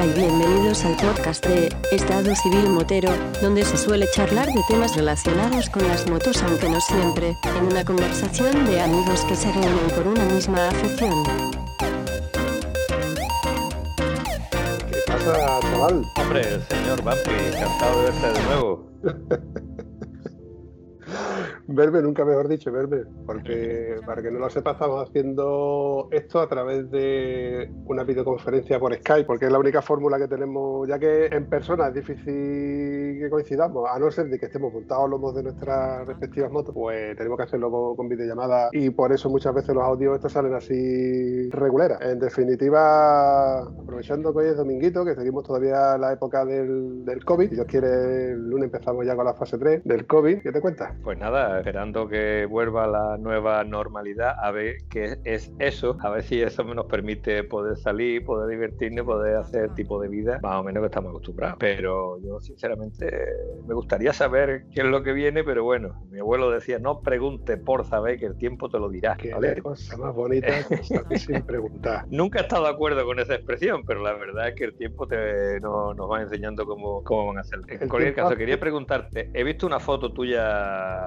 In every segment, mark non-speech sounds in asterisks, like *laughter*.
Hola y bienvenidos al podcast de Estado Civil Motero, donde se suele charlar de temas relacionados con las motos, aunque no siempre, en una conversación de amigos que se reúnen por una misma afición. ¿Qué pasa, chaval? Hombre, el señor Vampi, encantado de verte de nuevo. *laughs* Verme, nunca mejor dicho, verme, porque para que no lo sepa, estamos haciendo esto a través de una videoconferencia por Skype, porque es la única fórmula que tenemos, ya que en persona es difícil que coincidamos, a no ser de que estemos montados los dos de nuestras respectivas motos, pues tenemos que hacerlo con, videollamada y por eso muchas veces los audios estos salen así reguleras. En definitiva, aprovechando que hoy es dominguito, que seguimos todavía la época del, del COVID, si Dios quiere, el lunes empezamos ya con la fase 3 del COVID, ¿qué te cuentas? Pues nada, esperando que vuelva la nueva normalidad, a ver qué es eso, a ver si eso nos permite poder salir, poder divertirnos, poder hacer el tipo de vida más o menos que estamos acostumbrados. Pero yo sinceramente me gustaría saber qué es lo que viene, pero bueno, mi abuelo decía, no pregunte por saber que el tiempo te lo dirá. Qué ¿vale? cosa más bonita que sin preguntar. *laughs* Nunca he estado de acuerdo con esa expresión, pero la verdad es que el tiempo te, no- nos va enseñando cómo, cómo van a hacer. En El cualquier tiempo- caso, quería preguntarte, he visto una foto tuya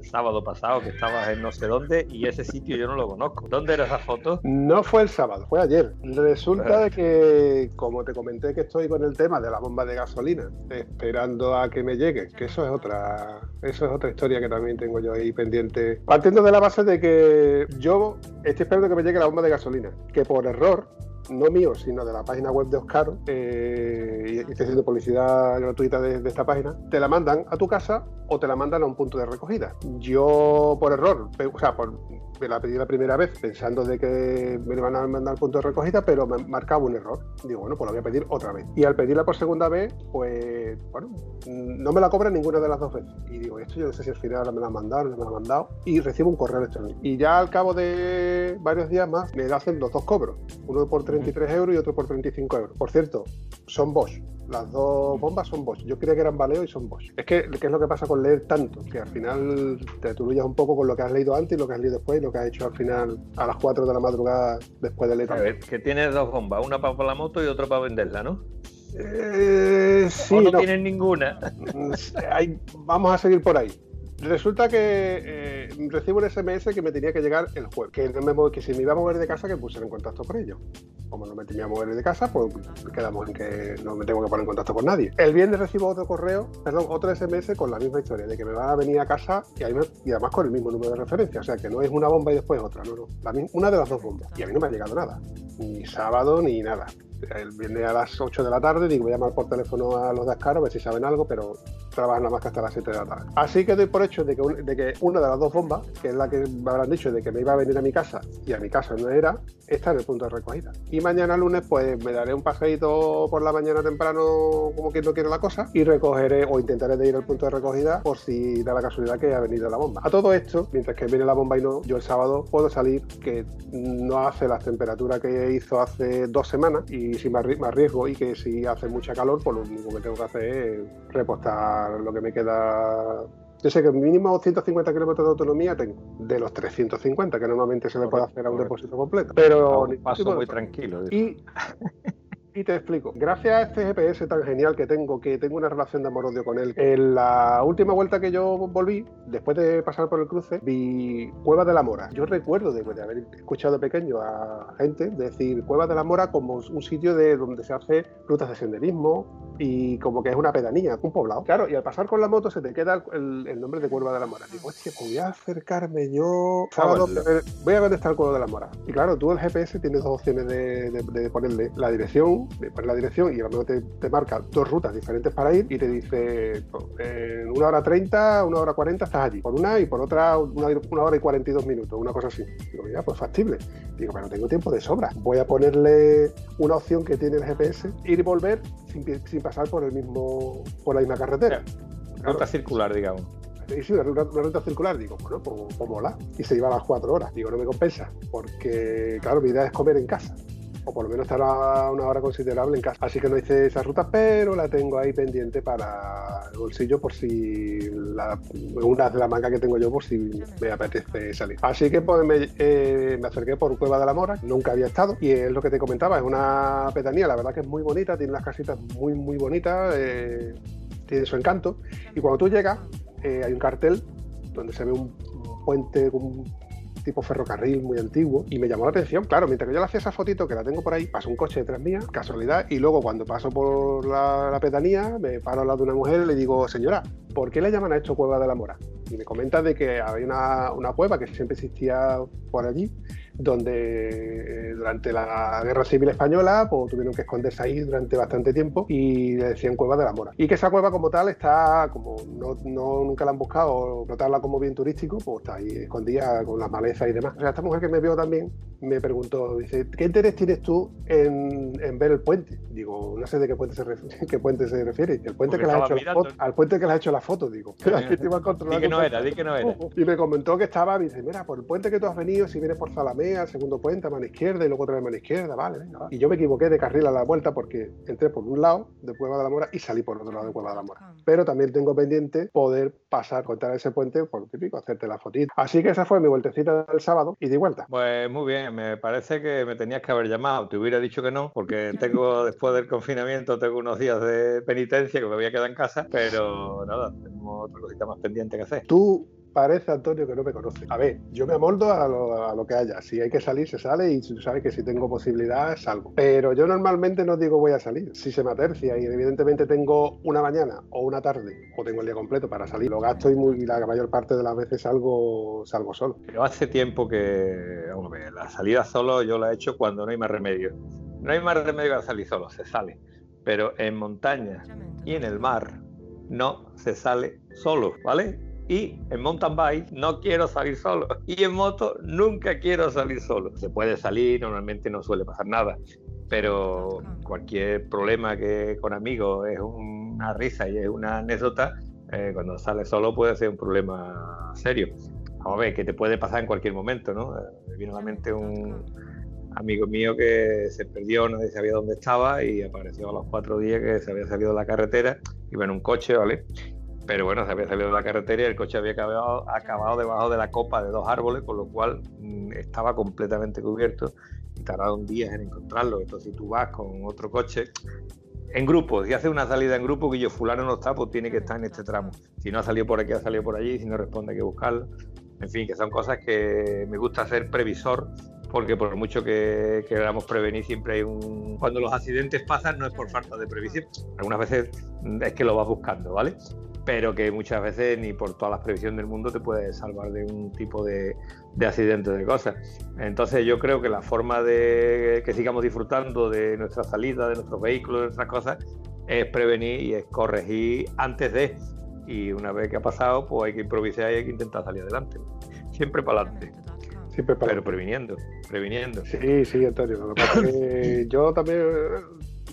el sábado pasado que estabas en no sé dónde y ese sitio yo no lo conozco. ¿Dónde era esa foto? No fue el sábado, fue ayer. Resulta de que, como te comenté que estoy con el tema de la bomba de gasolina, esperando a que me llegue, que eso es otra, eso es otra historia que también tengo yo ahí pendiente. Partiendo de la base de que yo estoy esperando que me llegue la bomba de gasolina, que por error, no mío, sino de la página web de Oscar, eh, y estoy haciendo publicidad gratuita de, esta página, te la mandan a tu casa o te la mandan a un punto de recogida. Yo, por error, o sea, por, me la pedí la primera vez pensando de que me iban a mandar al punto de recogida, pero me marcaba un error. Digo, bueno, pues la voy a pedir otra vez. Y al pedirla por segunda vez, pues, bueno, mm, no me la cobran ninguna de las dos veces. Y digo, esto yo no sé si al final me la han mandado, no me la han mandado. Y recibo un correo electrónico. Y ya al cabo de varios días más, me hacen los dos cobros. Uno por 33 euros y otro por 35 euros. Por cierto, son Bosch. Las dos bombas son Bosch. Yo creía que eran Valeo y son Bosch. Es que, ¿qué es lo que pasa con leer tanto? Que al final te aturullas un poco con lo que has leído antes y lo que has leído después y lo que has hecho al final a las 4 de la madrugada después de leer. A ver, que tienes dos bombas, una para la moto y otra para venderla, ¿no? Eh, sí, o no, no. tienes ninguna. Vamos a seguir por ahí. Resulta que eh, recibo un SMS que me tenía que llegar el jueves, que, no me que si me iba a mover de casa que pusiera en contacto con ellos. Como no me tenía que mover de casa, pues quedamos en que no me tengo que poner en contacto con nadie. El viernes recibo otro correo, perdón, otro SMS con la misma historia, de que me van a venir a casa y, ahí me- y además con el mismo número de referencia. O sea, que no es una bomba y después otra, no, no. La una de las dos bombas. Y a mí no me ha llegado nada. Ni sábado ni nada. El viernes a las 8 de la tarde digo, voy a llamar por teléfono a los de Ascaro a ver si saben algo, pero trabajan nada más que hasta las 7 de la tarde. Así que doy por hecho de que, un- de que una de las dos bombas, que es la que me habrán dicho de que me iba a venir a mi casa y a mi casa no era, está en el punto de recogida. Y mañana lunes pues me daré un paseíto por la mañana temprano como quien no quiere la cosa y recogeré o intentaré de ir al punto de recogida por si da la casualidad que ha venido la bomba. A todo esto, mientras que viene la bomba y no, yo el sábado puedo salir que no hace las temperaturas que hizo hace dos semanas y si me arri- me arriesgo y que si hace mucha calor, pues lo único que tengo que hacer es repostar lo que me queda yo sé que mínimo 150 kilómetros de autonomía tengo, de los 350 que normalmente se le puede hacer a un depósito completo. Pero un paso muy tranquilo. y, y te explico. Gracias a este GPS tan genial que tengo, que tengo una relación de amor-odio con él, en la última vuelta que yo volví, después de pasar por el cruce, vi Cueva de la Mora. Yo recuerdo de, de haber escuchado pequeño a gente decir Cueva de la Mora como un sitio de donde se hace rutas de senderismo y como que es una pedanía, un poblado. Claro, y al pasar con la moto se te queda el, el nombre de Cueva de la Mora. Digo, hostia, pues voy a acercarme yo sábado, voy a ver dónde está el Cueva de la Mora. Y claro, tú el GPS tienes dos opciones de, de- de ponerle la dirección, poner la dirección y a lo mejor te, te marca dos rutas diferentes para ir y te dice pues, en una hora 30, una hora 40 estás allí. Por una y por otra una, una hora y 42 minutos, una cosa así. Digo, mira, pues factible. Digo, pero tengo tiempo de sobra. Voy a ponerle una opción que tiene el GPS, ir y volver sin, sin pasar por el mismo, por la misma carretera. Ruta circular, digamos. Y sí, una ruta, una ruta circular, digo, bueno, pues, pues mola. Y se iba a las cuatro horas. Digo, no me compensa, porque, claro, mi idea es comer en casa. O por lo menos estará una hora considerable en casa. Así que no hice esa ruta, pero la tengo ahí pendiente para el bolsillo por si una de la manga que tengo yo por si me apetece salir. Así que pues me, eh, me acerqué por Cueva de la Mora, nunca había estado y es lo que te comentaba, es una pedanía, la verdad que es muy bonita, tiene las casitas muy muy bonitas, eh, tiene su encanto y cuando tú llegas eh, hay un cartel donde se ve un, puente un tipo ferrocarril muy antiguo y me llamó la atención. Claro, mientras que yo le hacía esa fotito que la tengo por ahí, pasa un coche detrás mía, casualidad, y luego cuando paso por la, la pedanía, me paro al lado de una mujer y le digo, señora, ¿por qué le llaman a esto Cueva de la Mora? Y me comenta de que había una, una cueva que siempre existía por allí donde eh, durante la Guerra Civil Española pues, tuvieron que esconderse ahí durante bastante tiempo y le decían Cueva de la Mora. Y que esa cueva como tal está, como no, no nunca la han buscado, notarla como bien turístico, pues está ahí escondida con las malezas y demás. O sea, esta mujer que me vio también me preguntó, dice, ¿qué interés tienes tú en, en ver el puente? Digo, no sé de qué puente se refiere, *laughs* qué puente se refiere. El puente que le ha hecho la foto, al puente que le ha hecho la foto, digo. Aquí *laughs* te iba a controlar. Di que no era, di que no era. *laughs* Y me comentó que estaba, me dice, mira, por el puente que tú has venido, si vienes por El segundo puente, a mano izquierda y luego otra vez a mano izquierda, vale, venga, va. Y yo me equivoqué de carril a la vuelta porque entré por un lado de Cueva de la Mora y salí por otro lado de Cueva de la Mora. Pero también tengo pendiente poder pasar, contar ese puente, por lo típico, hacerte la fotita. Así que esa fue mi vueltecita del sábado y de vuelta. Pues muy bien, me parece que me tenías que haber llamado. Te hubiera dicho que no, porque *laughs* tengo, después del confinamiento, tengo unos días de penitencia que me voy a quedar en casa, pero nada, tenemos otra cosita más pendiente que hacer. Tú parece, Antonio, que no me conoce. A ver, yo me amoldo a lo, que haya. Si hay que salir, se sale y tú sabes que si tengo posibilidad, salgo. Pero yo normalmente no digo voy a salir. Si se me atercia y evidentemente tengo una mañana o una tarde o tengo el día completo para salir, lo gasto y, muy, la mayor parte de las veces salgo, salgo solo. Pero hace tiempo que, la salida solo yo la he hecho cuando no hay más remedio. No hay más remedio que salir solo, se sale. Pero en montaña y en el mar no se sale solo, ¿vale? Y en mountain bike no quiero salir solo y en moto nunca quiero salir solo. Se puede salir, normalmente no suele pasar nada, pero cualquier problema que con amigos es una risa y es una anécdota, eh, cuando sales solo puede ser un problema serio. Vamos a ver, que te puede pasar en cualquier momento, ¿no? Eh, me viene a la mente un amigo mío que se perdió, nadie sabía dónde estaba y apareció a los cuatro días que se había salido de la carretera, iba en un coche, ¿vale? Pero bueno, se había salido de la carretera y el coche había acabado, debajo de la copa de dos árboles, con lo cual mm, estaba completamente cubierto y tardaron días en encontrarlo. Entonces, si tú vas con otro coche en grupo, si haces una salida en grupo, que yo fulano no está, pues tiene que estar en este tramo. Si no ha salido por aquí, ha salido por allí, si no responde hay que buscarlo. En fin, que son cosas que me gusta ser previsor porque por mucho que queramos prevenir, siempre hay un... Cuando los accidentes pasan no es por falta de previsión, algunas veces es que lo vas buscando, ¿vale? Pero que muchas veces ni por todas las previsiones del mundo te puede salvar de un tipo de, de accidente de cosas. Entonces yo creo que la forma de que sigamos disfrutando de nuestra salida, de nuestros vehículos, de nuestras cosas, es prevenir y es corregir antes de. Y una vez que ha pasado, pues hay que improvisar y hay que intentar salir adelante. Siempre para adelante. Siempre para Pero previniendo, previniendo. Sí, sí, Antonio. Lo que pasa es que *laughs* yo también,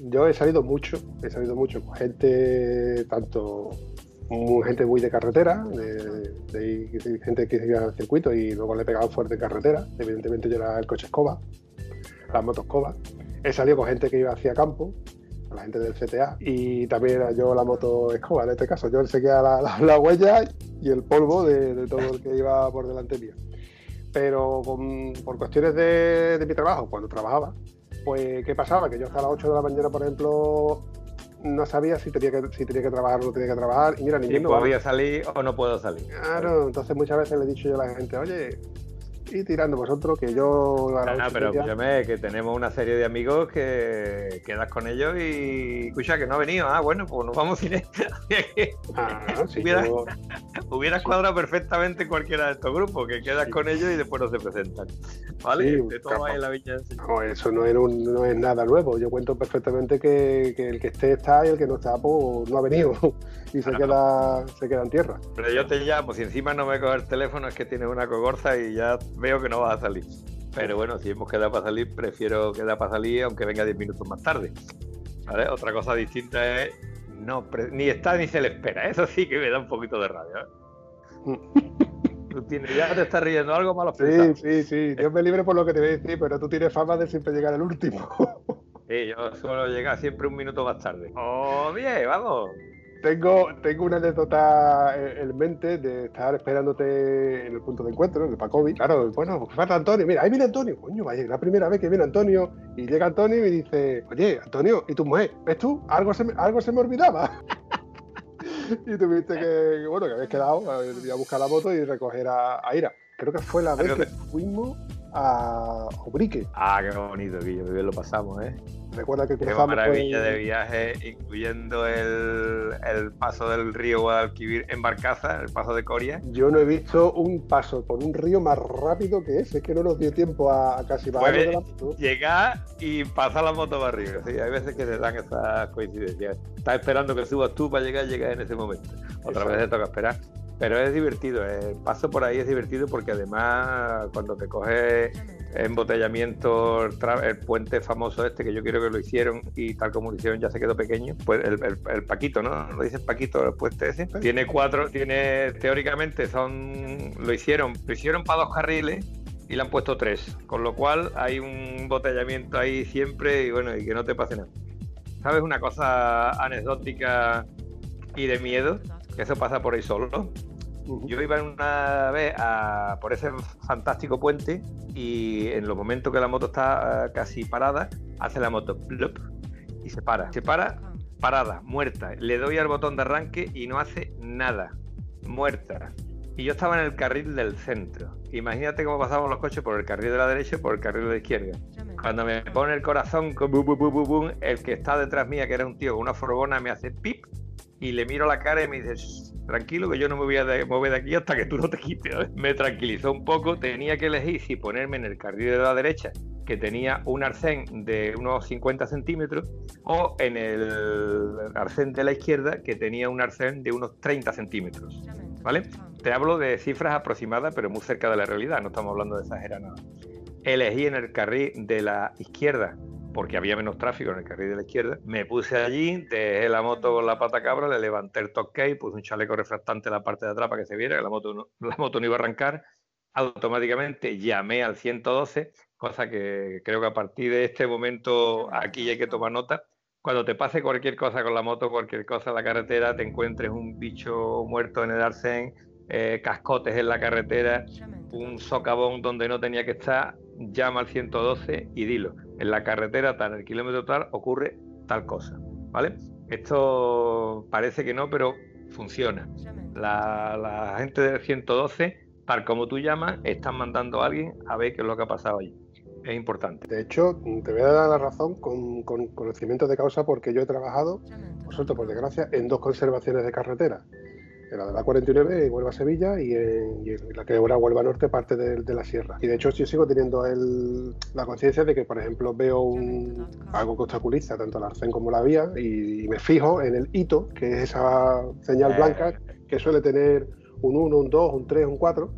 yo he salido mucho, he salido mucho con gente, tanto gente muy de carretera, de, gente que iba al circuito y luego le pegado fuerte en carretera. Evidentemente yo era el coche escoba, las motos escoba. He salido con gente que iba hacia campo, la gente del CTA, y también era yo la moto escoba en este caso. Yo seguía la, la, la huella y el polvo de, todo el que iba por delante mío. Pero por cuestiones de, de mi trabajo, cuando trabajaba, pues ¿qué pasaba? Que yo hasta las 8 de la mañana, por ejemplo, no sabía si tenía que, si tenía que trabajar o no tenía que trabajar. Y mira, ni podía salir o no puedo salir. Claro, entonces muchas veces le he dicho yo a la gente, oye, y tirando vosotros, que yo... No, no, pero escúchame, que tenemos una serie de amigos que quedas con ellos y escucha que no ha venido. Ah, bueno, pues nos vamos sin *laughs* ah, sí, hubiera, yo... Sí. cuadrado perfectamente cualquiera de estos grupos, que quedas sí. con ellos y después no se presentan. ¿Vale? Sí, en la viña. No, eso no es, un, no es, nada nuevo. Yo cuento perfectamente que, que, el que esté está y el que no está, pues no ha venido. *laughs* y se, queda, se queda en tierra. Pero yo te llamo, si encima no me coges el teléfono es que tienes una cogorza y ya veo que no vas a salir. Pero bueno, si hemos quedado para salir, prefiero quedar para salir aunque venga 10 minutos más tarde. ¿Vale? Otra cosa distinta es no ni está ni se le espera. Eso sí que me da un poquito de rabia. ¿eh? *laughs* Tú tienes, ya te estás riendo, algo malo Sí, sí, sí. Dios me libre por lo que te voy a decir, pero tú tienes fama de siempre llegar al último. sí, yo suelo llegar siempre un minuto más tarde. *laughs* ¡Oh, bien! ¡Vamos! Tengo, tengo una anécdota en mente de estar esperándote en el punto de encuentro, en el Pacovi. Claro, bueno, pues falta Antonio. Mira, ahí viene Antonio. Coño, vaya, la primera vez que viene Antonio. Y llega Antonio y me dice, oye, Antonio, ¿y tu mujer? ¿Ves tú? Algo se me, algo se me olvidaba. *laughs* y tuviste que, bueno, que habías quedado, ir a buscar la moto y recoger a, a Ira. Creo que fue la vez que fuimos a Obrique. Ah, qué bonito, que bien lo pasamos, ¿eh? Recuerda que Qué maravilla de viaje, incluyendo el, el, paso del río Guadalquivir en Barcaza, el paso de Coria. Yo no he visto un paso por un río más rápido que ese, es que no nos dio tiempo a, a casi bajar de la moto. Llegar y pasar la moto para arriba. Sí, hay veces que se dan esas coincidencias. Estás esperando que subas tú para llegar, llegar en ese momento. Otra vez te toca esperar. Pero es divertido, el paso por ahí es divertido porque además cuando te coges embotellamiento, el puente famoso este, que yo quiero que lo hicieron y tal como lo hicieron ya se quedó pequeño, pues el, el, Paquito, ¿no? Lo dice Paquito, el puente ese. Tiene cuatro, tiene, teóricamente son, lo hicieron, lo hicieron para dos carriles y le han puesto tres, con lo cual hay un embotellamiento ahí siempre y bueno, y que no te pase nada. ¿Sabes una cosa anecdótica y de miedo? Que eso pasa por ahí solo. Yo iba una vez a, por ese fantástico puente y en los momentos que la moto está eh, casi parada, hace la moto y se para. Se para, parada, muerta. Le doy al botón de arranque y no hace nada. Muerta. Y yo estaba en el carril del centro. Imagínate cómo pasamos los coches por el carril de la derecha y por el carril de la izquierda. Cuando me pone el corazón, el que está detrás mía, que era un tío con una furgona, me hace pip y le miro la cara y me dice, tranquilo que yo no me voy a mover de aquí hasta que tú no te quites. *laughs* Me tranquilizó un poco, tenía que elegir si ponerme en el carril de la derecha, que tenía un arcén de unos 50 centímetros, o en el arcén de la izquierda, que tenía un arcén de unos 30 centímetros. ¿Vale? Te hablo de cifras aproximadas, pero muy cerca de la realidad, no estamos hablando de exagerar nada. Elegí en el carril de la izquierda porque había menos tráfico en el carril de la izquierda. Me puse allí, dejé la moto con la pata cabra, le levanté el toque, puse un chaleco refractante en la parte de atrás para que se viera que la moto no, la moto no iba a arrancar. Automáticamente llamé al 112, cosa que creo que a partir de este momento aquí hay que tomar nota. Cuando te pase cualquier cosa con la moto, cualquier cosa en la carretera, te encuentres un bicho muerto en el arcén, eh, cascotes en la carretera, un socavón donde no tenía que estar, llama al 112 y dilo. En la carretera tal, en el kilómetro tal, ocurre tal cosa. ¿Vale? Esto parece que no, pero funciona. La, gente del 112, tal como tú llamas, están mandando a alguien a ver qué es lo que ha pasado allí. Es importante. De hecho, te voy a dar la razón con, conocimiento de causa porque yo he trabajado, por suerte, por desgracia, en dos conservaciones de carretera en la de la 49 Huelva Sevilla y en, la que ahora Huelva Norte parte de, la sierra. Y de hecho yo sigo teniendo el, la conciencia de que, por ejemplo, veo un, algo que obstaculiza tanto la arcén como la vía y, me fijo en el hito, que es esa señal eh. blanca que suele tener un 1, un 2, un 3, un 4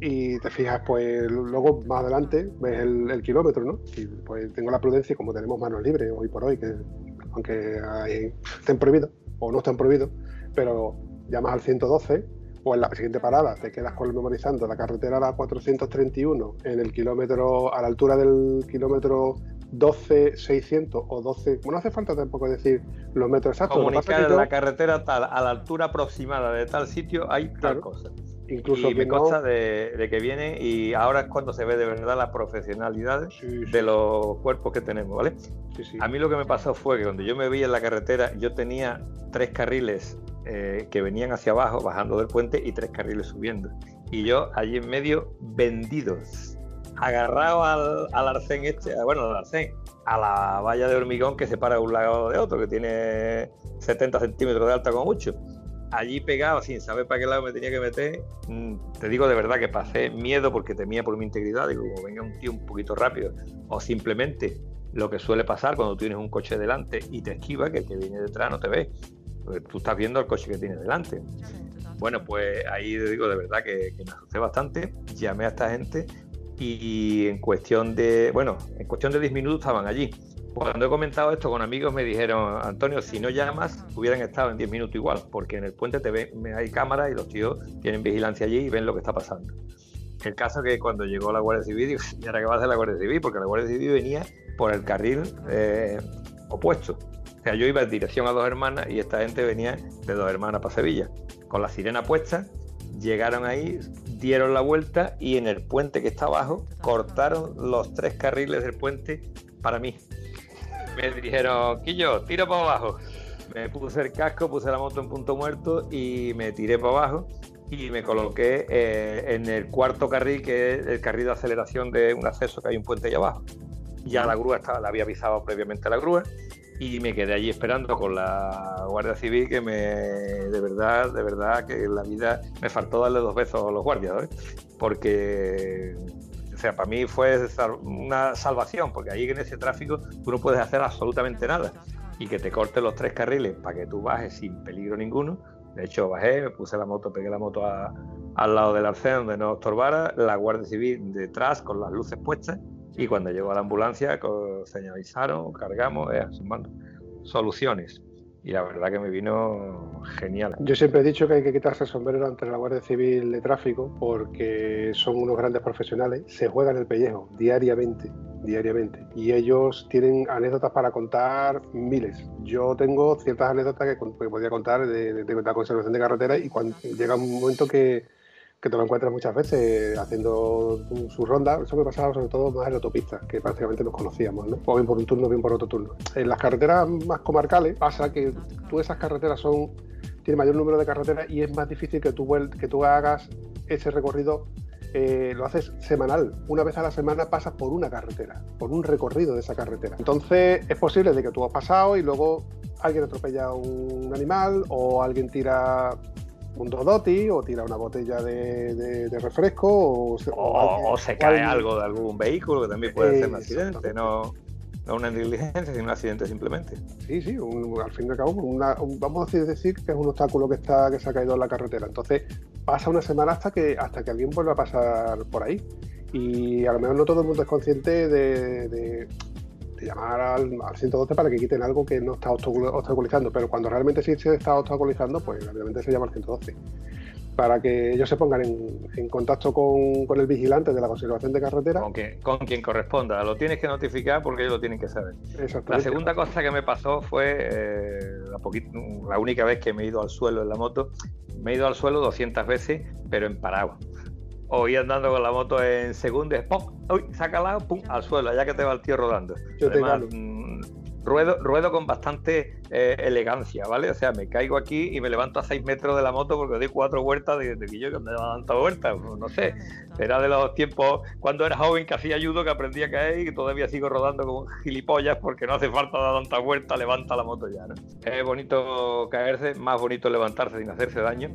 y te fijas, pues luego más adelante ves el, kilómetro, ¿no? Y pues tengo la prudencia, como tenemos manos libres hoy por hoy, que aunque estén prohibidos o no están prohibidos, pero llamas al 112 o en la siguiente parada te quedas con memorizando la carretera a la 431 en el kilómetro, a la altura del kilómetro 12.600 o 12, bueno, no hace falta tampoco decir los metros exactos. Comunicar la carretera tal, a la altura aproximada de tal sitio hay tal cosa. Incluso y me consta de, que viene y ahora es cuando se ve de verdad la profesionalidad de los cuerpos que tenemos, ¿vale? A mí lo que me pasó fue que cuando yo me vi en la carretera yo tenía tres carriles eh, que venían hacia abajo, bajando del puente, y tres carriles subiendo. Y yo allí en medio, vendidos, agarrado al, al arcén este, bueno, al arcén, a la valla de hormigón que separa un lado de otro, que tiene 70 centímetros de alta como mucho. Allí pegado, sin saber para qué lado me tenía que meter, mm, te digo de verdad que pasé miedo porque temía por mi integridad. Digo, venga un tío un poquito rápido, o simplemente lo que suele pasar cuando tienes un coche delante y te esquiva, que el que viene detrás no te ve tú estás viendo el coche que tiene delante. Bueno, pues ahí digo de verdad que, me asusté bastante, llamé a esta gente y en cuestión de, bueno, en cuestión de 10 minutos estaban allí. Cuando he comentado esto con amigos me dijeron, Antonio, si no llamas, hubieran estado en 10 minutos igual, porque en el puente te ven, hay cámaras y los tíos tienen vigilancia allí y ven lo que está pasando. El caso que cuando llegó la Guardia Civil, digo, *laughs* ¿y ahora qué va a hacer la Guardia Civil? Porque la Guardia Civil venía por el carril eh, opuesto. Yo iba en dirección a dos hermanas y esta gente venía de dos hermanas para Sevilla. Con la sirena puesta, llegaron ahí, dieron la vuelta y en el puente que está abajo cortaron los tres carriles del puente para mí. Me dijeron, Quillo, tiro para abajo. Me puse el casco, puse la moto en punto muerto y me tiré para abajo y me coloqué eh, en el cuarto carril, que es el carril de aceleración de un acceso que hay un puente allá abajo. Ya la grúa estaba, la había avisado previamente la grúa y me quedé allí esperando con la Guardia Civil que me, de verdad, de verdad, que en la vida me faltó darle dos besos a los guardias, ¿eh? porque, o sea, para mí fue una salvación, porque ahí en ese tráfico tú no puedes hacer absolutamente nada y que te corten los tres carriles para que tú bajes sin peligro ninguno. De hecho, bajé, me puse la moto, pegué la moto al lado del arcén donde no estorbara, la Guardia Civil detrás con las luces puestas y cuando llegó a la ambulancia señalizaron, cargamos, eh, soluciones. Y la verdad que me vino genial. Yo siempre he dicho que hay que quitarse el sombrero ante la Guardia Civil de Tráfico porque son unos grandes profesionales, se juegan el pellejo diariamente, diariamente. Y ellos tienen anécdotas para contar miles. Yo tengo ciertas anécdotas que, podía contar de, de, la conservación de carretera y cuando llega un momento que, que te lo encuentras muchas veces haciendo su ronda. Eso me pasaba sobre todo más en la autopista, que prácticamente nos conocíamos, ¿no? O bien por un turno, bien por otro turno. En las carreteras más comarcales pasa que tú esas carreteras son tiene mayor número de carreteras y es más difícil que tú, que tú hagas ese recorrido eh, lo haces semanal. Una vez a la semana pasas por una carretera, por un recorrido de esa carretera. Entonces es posible de que tú has pasado y luego alguien atropella a un animal o alguien tira un dodoti o tira una botella de, refresco o, se, cae algo de algún vehículo que también puede ser un accidente, no, no una negligencia, sino un accidente simplemente. Sí, sí, al fin y al cabo, vamos a decir que es un obstáculo que está que se ha caído en la carretera. Entonces pasa una semana hasta que hasta que alguien vuelva a pasar por ahí. Y a lo mejor no todo el mundo es consciente de, llamar al, 112 para que quiten algo que no está obstaculizando, pero cuando realmente sí se está obstaculizando, pues obviamente se llama al 112 para que ellos se pongan en, contacto con, el vigilante de la conservación de carretera. Con, con quien corresponda, lo tienes que notificar porque ellos lo tienen que saber. La segunda cosa que me pasó fue eh, la, la, única vez que me he ido al suelo en la moto, me he ido al suelo 200 veces, pero en parado o ir andando con la moto en segundos, ¡pum! ¡Uy! Sácala, ¡pum! al suelo, ya que te va el tío rodando. Yo Además, mm, ruedo, ruedo con bastante eh, elegancia, ¿vale? O sea, me caigo aquí y me levanto a 6 metros de la moto porque doy cuatro vueltas de, que yo que me he dado vueltas, pues, no sé. Era de los tiempos cuando era joven que hacía judo, que aprendí a caer y que todavía sigo rodando con gilipollas porque no hace falta dar tantas vueltas, levanta la moto ya, ¿no? Es bonito caerse, más bonito levantarse sin hacerse daño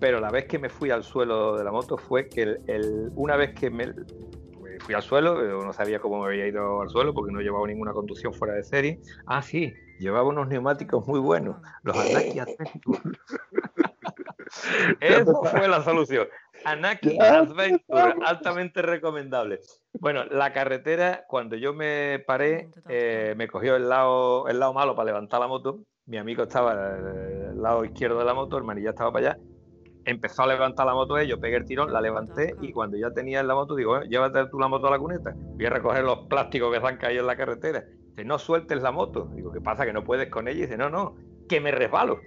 pero la vez que me fui al suelo de la moto fue que el, una vez que me fui al suelo, eh, no sabía cómo me había ido al suelo porque no llevaba ninguna conducción fuera de serie. Ah, sí, llevaba unos neumáticos muy buenos, los Anaki Adventure. *laughs* Eso fue la solución. Anaki *laughs* Adventure, altamente recomendable. Bueno, la carretera, cuando yo me paré, eh, me cogió el lado, el lado malo para levantar la moto. Mi amigo estaba al lado izquierdo de la moto, el manilla estaba para allá empezó a levantar la moto yo pegué el tirón, la levanté y cuando ya tenía en la moto digo, eh, llévate tú la moto a la cuneta, voy a recoger los plásticos que se han caído en la carretera. Dice, no sueltes la moto. Digo, ¿qué pasa? Que no puedes con ella. Y dice, no, no, que me resbalo.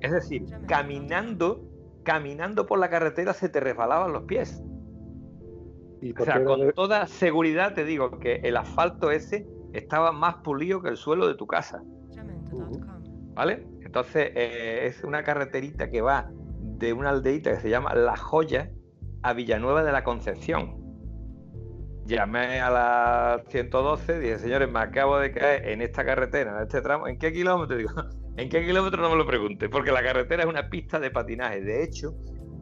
Es decir, caminando, caminando por la carretera se te resbalaban los pies. o sea, con toda seguridad te digo que el asfalto ese estaba más pulido que el suelo de tu casa. ¿Vale? Entonces, eh, es una carreterita que va de una aldeita que se llama La Joya a Villanueva de la Concepción. Llamé a la 112, dije, señores, me acabo de caer en esta carretera, en este tramo. ¿En qué kilómetro? Digo, *laughs* ¿en qué kilómetro no me lo pregunte? Porque la carretera es una pista de patinaje. De hecho,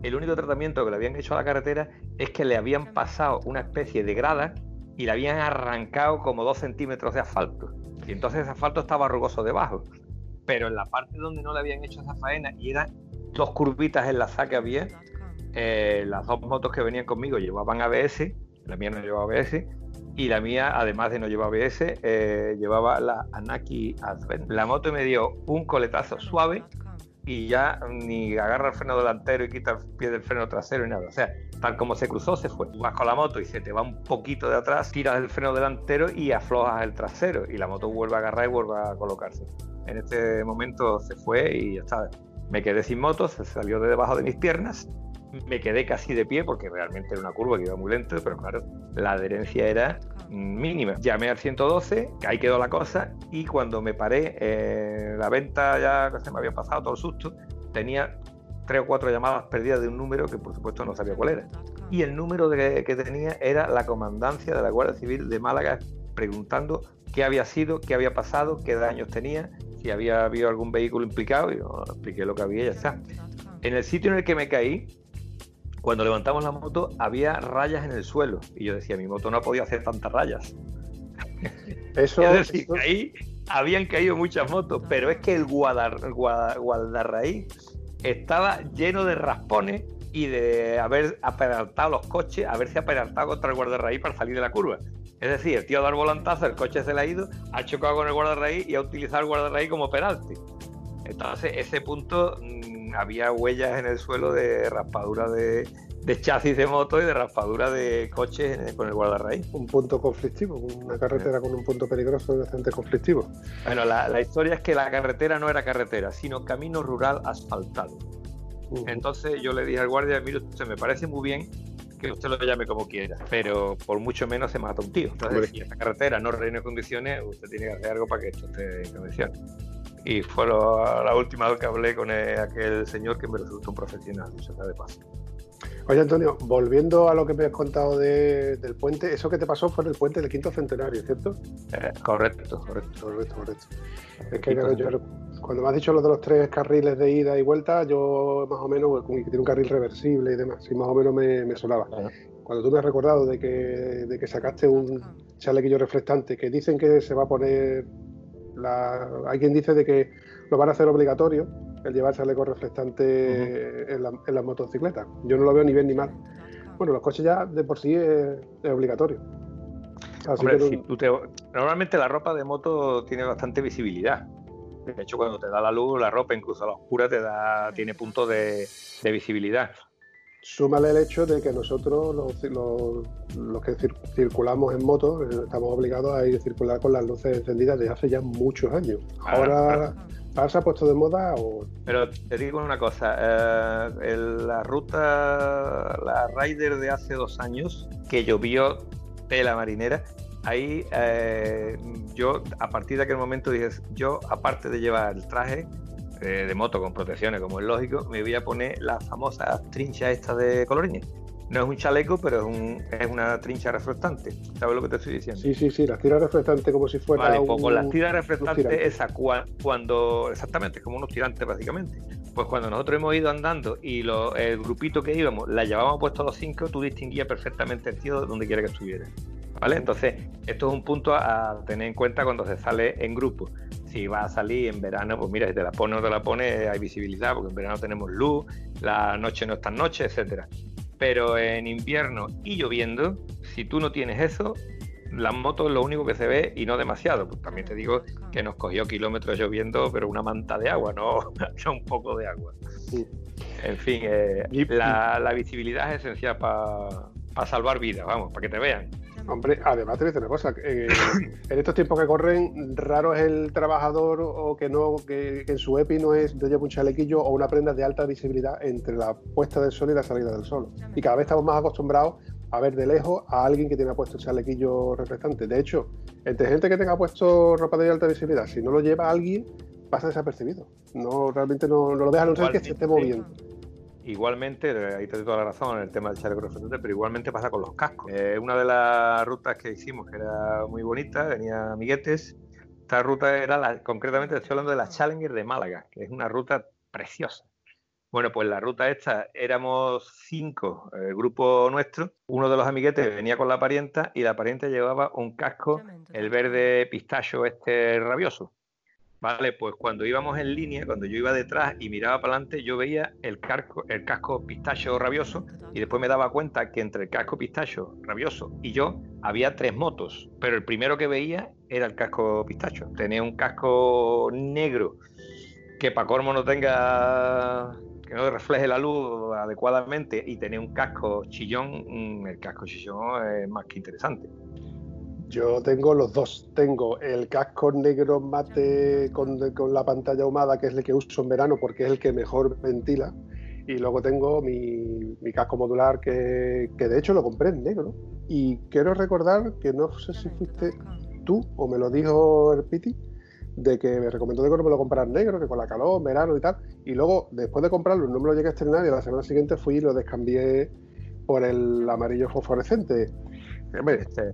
el único tratamiento que le habían hecho a la carretera es que le habían pasado una especie de grada y le habían arrancado como dos centímetros de asfalto. Y entonces ese asfalto estaba rugoso debajo. Pero en la parte donde no le habían hecho esa faena y era dos curvitas en la que había. Eh, las dos motos que venían conmigo llevaban ABS, la mía no llevaba ABS, y la mía, además de no llevar ABS, eh, llevaba la Anaki Advent. La moto me dio un coletazo suave y ya ni agarra el freno delantero y quita el pie del freno trasero y nada. O sea, tal como se cruzó, se fue. Vas con la moto y se te va un poquito de atrás, tiras el freno delantero y aflojas el trasero y la moto vuelve a agarrar y vuelve a colocarse. En este momento se fue y ya está. Me quedé sin moto, se salió de debajo de mis piernas me quedé casi de pie porque realmente era una curva que iba muy lento, pero claro, la adherencia era mínima. Llamé al 112, que ahí quedó la cosa, y cuando me paré, eh, la venta ya se me había pasado todo el susto, tenía tres o cuatro llamadas perdidas de un número que por supuesto no sabía cuál era. Y el número que tenía era la comandancia de la Guardia Civil de Málaga preguntando qué había sido, qué había pasado, qué daños tenía, si había habido algún vehículo implicado, y yo expliqué lo que había y ya está. En el sitio en el que me caí, cuando levantamos la moto había rayas en el suelo y yo decía, mi moto no ha podido hacer tantas rayas. *laughs* Eso, es decir, ahí habían caído muchas motos, pero es que el, Guadar, estaba lleno de raspones y de haber aperaltado los coches, haberse aperaltado contra el guardarraíz para salir de la curva. Es decir, el tío ha dado volantazo, el coche se le ha ido, ha chocado con el guardarraíz y ha utilizado el guardarraíz como peralte. Entonces, ese punto mm, había huellas en el suelo de raspadura de, chasis de moto y de raspadura de coches con el guardarraíz. Un punto conflictivo, una carretera con un punto peligroso y bastante conflictivo. Bueno, la, historia es que la carretera no era carretera, sino camino rural asfaltado. Entonces yo le dije al guardia, mire, usted me parece muy bien que usted lo llame como quiera, pero por mucho menos se mata un tío. Entonces, si esta carretera no reúne condiciones, usted tiene que hacer algo para que esto esté en condiciones y fue la última vez que hablé con aquel señor que me resultó un profesional, se de paso. Oye, Antonio, volviendo a lo que me has contado del puente, eso que te pasó fue en el puente del quinto centenario, ¿cierto? Eh, correcto, correcto. Correcto, correcto. Es que cuando me has dicho lo de los tres carriles de ida y vuelta, yo más o menos, que tiene un carril reversible y demás, y más o menos me, me sonaba. Cuando tú me has recordado de que, de que sacaste un chalequillo reflectante que dicen que se va a poner hay quien dice de que lo van a hacer obligatorio el llevar chaleco reflectante en, las motocicletas. Yo no lo veo ni bien ni mal. Bueno, los coches ya de por sí es, obligatorio. Normalmente la ropa de moto tiene bastante visibilidad. De hecho, cuando te da la luz, la ropa, incluso a la oscura, te da, tiene puntos de visibilidad. Súmale el hecho de que nosotros, los, que circulamos en moto, eh, estamos obligados a ir a circular con las luces encendidas desde hace ya muchos años. Ahora, se ha puesto de moda o... Pero te digo una cosa, eh, la ruta, la Rider de hace dos años, que llovió tela marinera, ahí eh, yo a partir de aquel momento dije, yo aparte de llevar el traje, de, moto con protecciones, como es lógico, me voy a poner la famosa trincha esta de colorines. No es un chaleco, pero es, un, es una trincha reflectante. ¿Sabes lo que te estoy diciendo? Sí, sí, sí, las tiras reflectantes como si fuera. Vale, pues con las tiras reflectantes, esa, cuando. Exactamente, como unos tirantes, básicamente. Pues cuando nosotros hemos ido andando y lo, el grupito que íbamos la llevábamos puesto a los cinco, tú distinguías perfectamente el tío donde quiera que estuviera. ¿Vale? Entonces, esto es un punto a tener en cuenta cuando se sale en grupo si va a salir en verano, pues mira, si te la pone o no te la pone, hay visibilidad, porque en verano tenemos luz, la noche no es tan noche, etcétera. Pero en invierno y lloviendo, si tú no tienes eso, la moto es lo único que se ve y no demasiado. Pues también te digo que nos cogió kilómetros lloviendo, pero una manta de agua, no, *laughs* un poco de agua. En fin, eh, la, visibilidad es esencial para salvar vidas, vamos, para que te vean. Hombre, además te voy a decir una cosa, eh, *coughs* en estos tiempos que corren, raro es el trabajador o que no, que, en su EPI no es de llevar un chalequillo o una prenda de alta visibilidad entre la puesta del sol y la salida del sol. Y cada vez estamos más acostumbrados a ver de lejos a alguien que tiene puesto chalequillo reflectante. De hecho, entre gente que tenga puesto ropa de alta visibilidad, si no lo lleva alguien, pasa desapercibido. No, realmente no, lo deja a no ser que se esté moviendo. Igualmente, ahí te doy toda la razón en el tema del chaleco reflectante, pero igualmente pasa con los cascos. Eh, una de las rutas que hicimos, que era muy bonita, tenía amiguetes. Esta ruta era, la, concretamente estoy hablando de la Challenger de Málaga, que es una ruta preciosa. Bueno, pues la ruta esta éramos cinco, el grupo nuestro. Uno de los amiguetes venía con la parienta y la parienta llevaba un casco, el verde pistacho este rabioso. Vale, pues cuando íbamos en línea, cuando yo iba detrás y miraba para adelante, yo veía el casco, el casco pistacho rabioso y después me daba cuenta que entre el casco pistacho rabioso y yo había tres motos, pero el primero que veía era el casco pistacho. Tenía un casco negro que para cormo no tenga que no refleje la luz adecuadamente y tenía un casco chillón, mm, el casco chillón es más que interesante. Yo tengo los dos. Tengo el casco negro mate con, la pantalla ahumada, que es el que uso en verano porque es el que mejor ventila. Y luego tengo mi, casco modular, que, de hecho lo compré en negro. Y quiero recordar que no sé si fuiste tú o me lo dijo el Piti, de que me recomendó de que no me lo comprara en negro, que con la calor, verano y tal. Y luego, después de comprarlo, no me lo llegué a estrenar y la semana siguiente fui y lo descambié por el amarillo fosforescente. Este,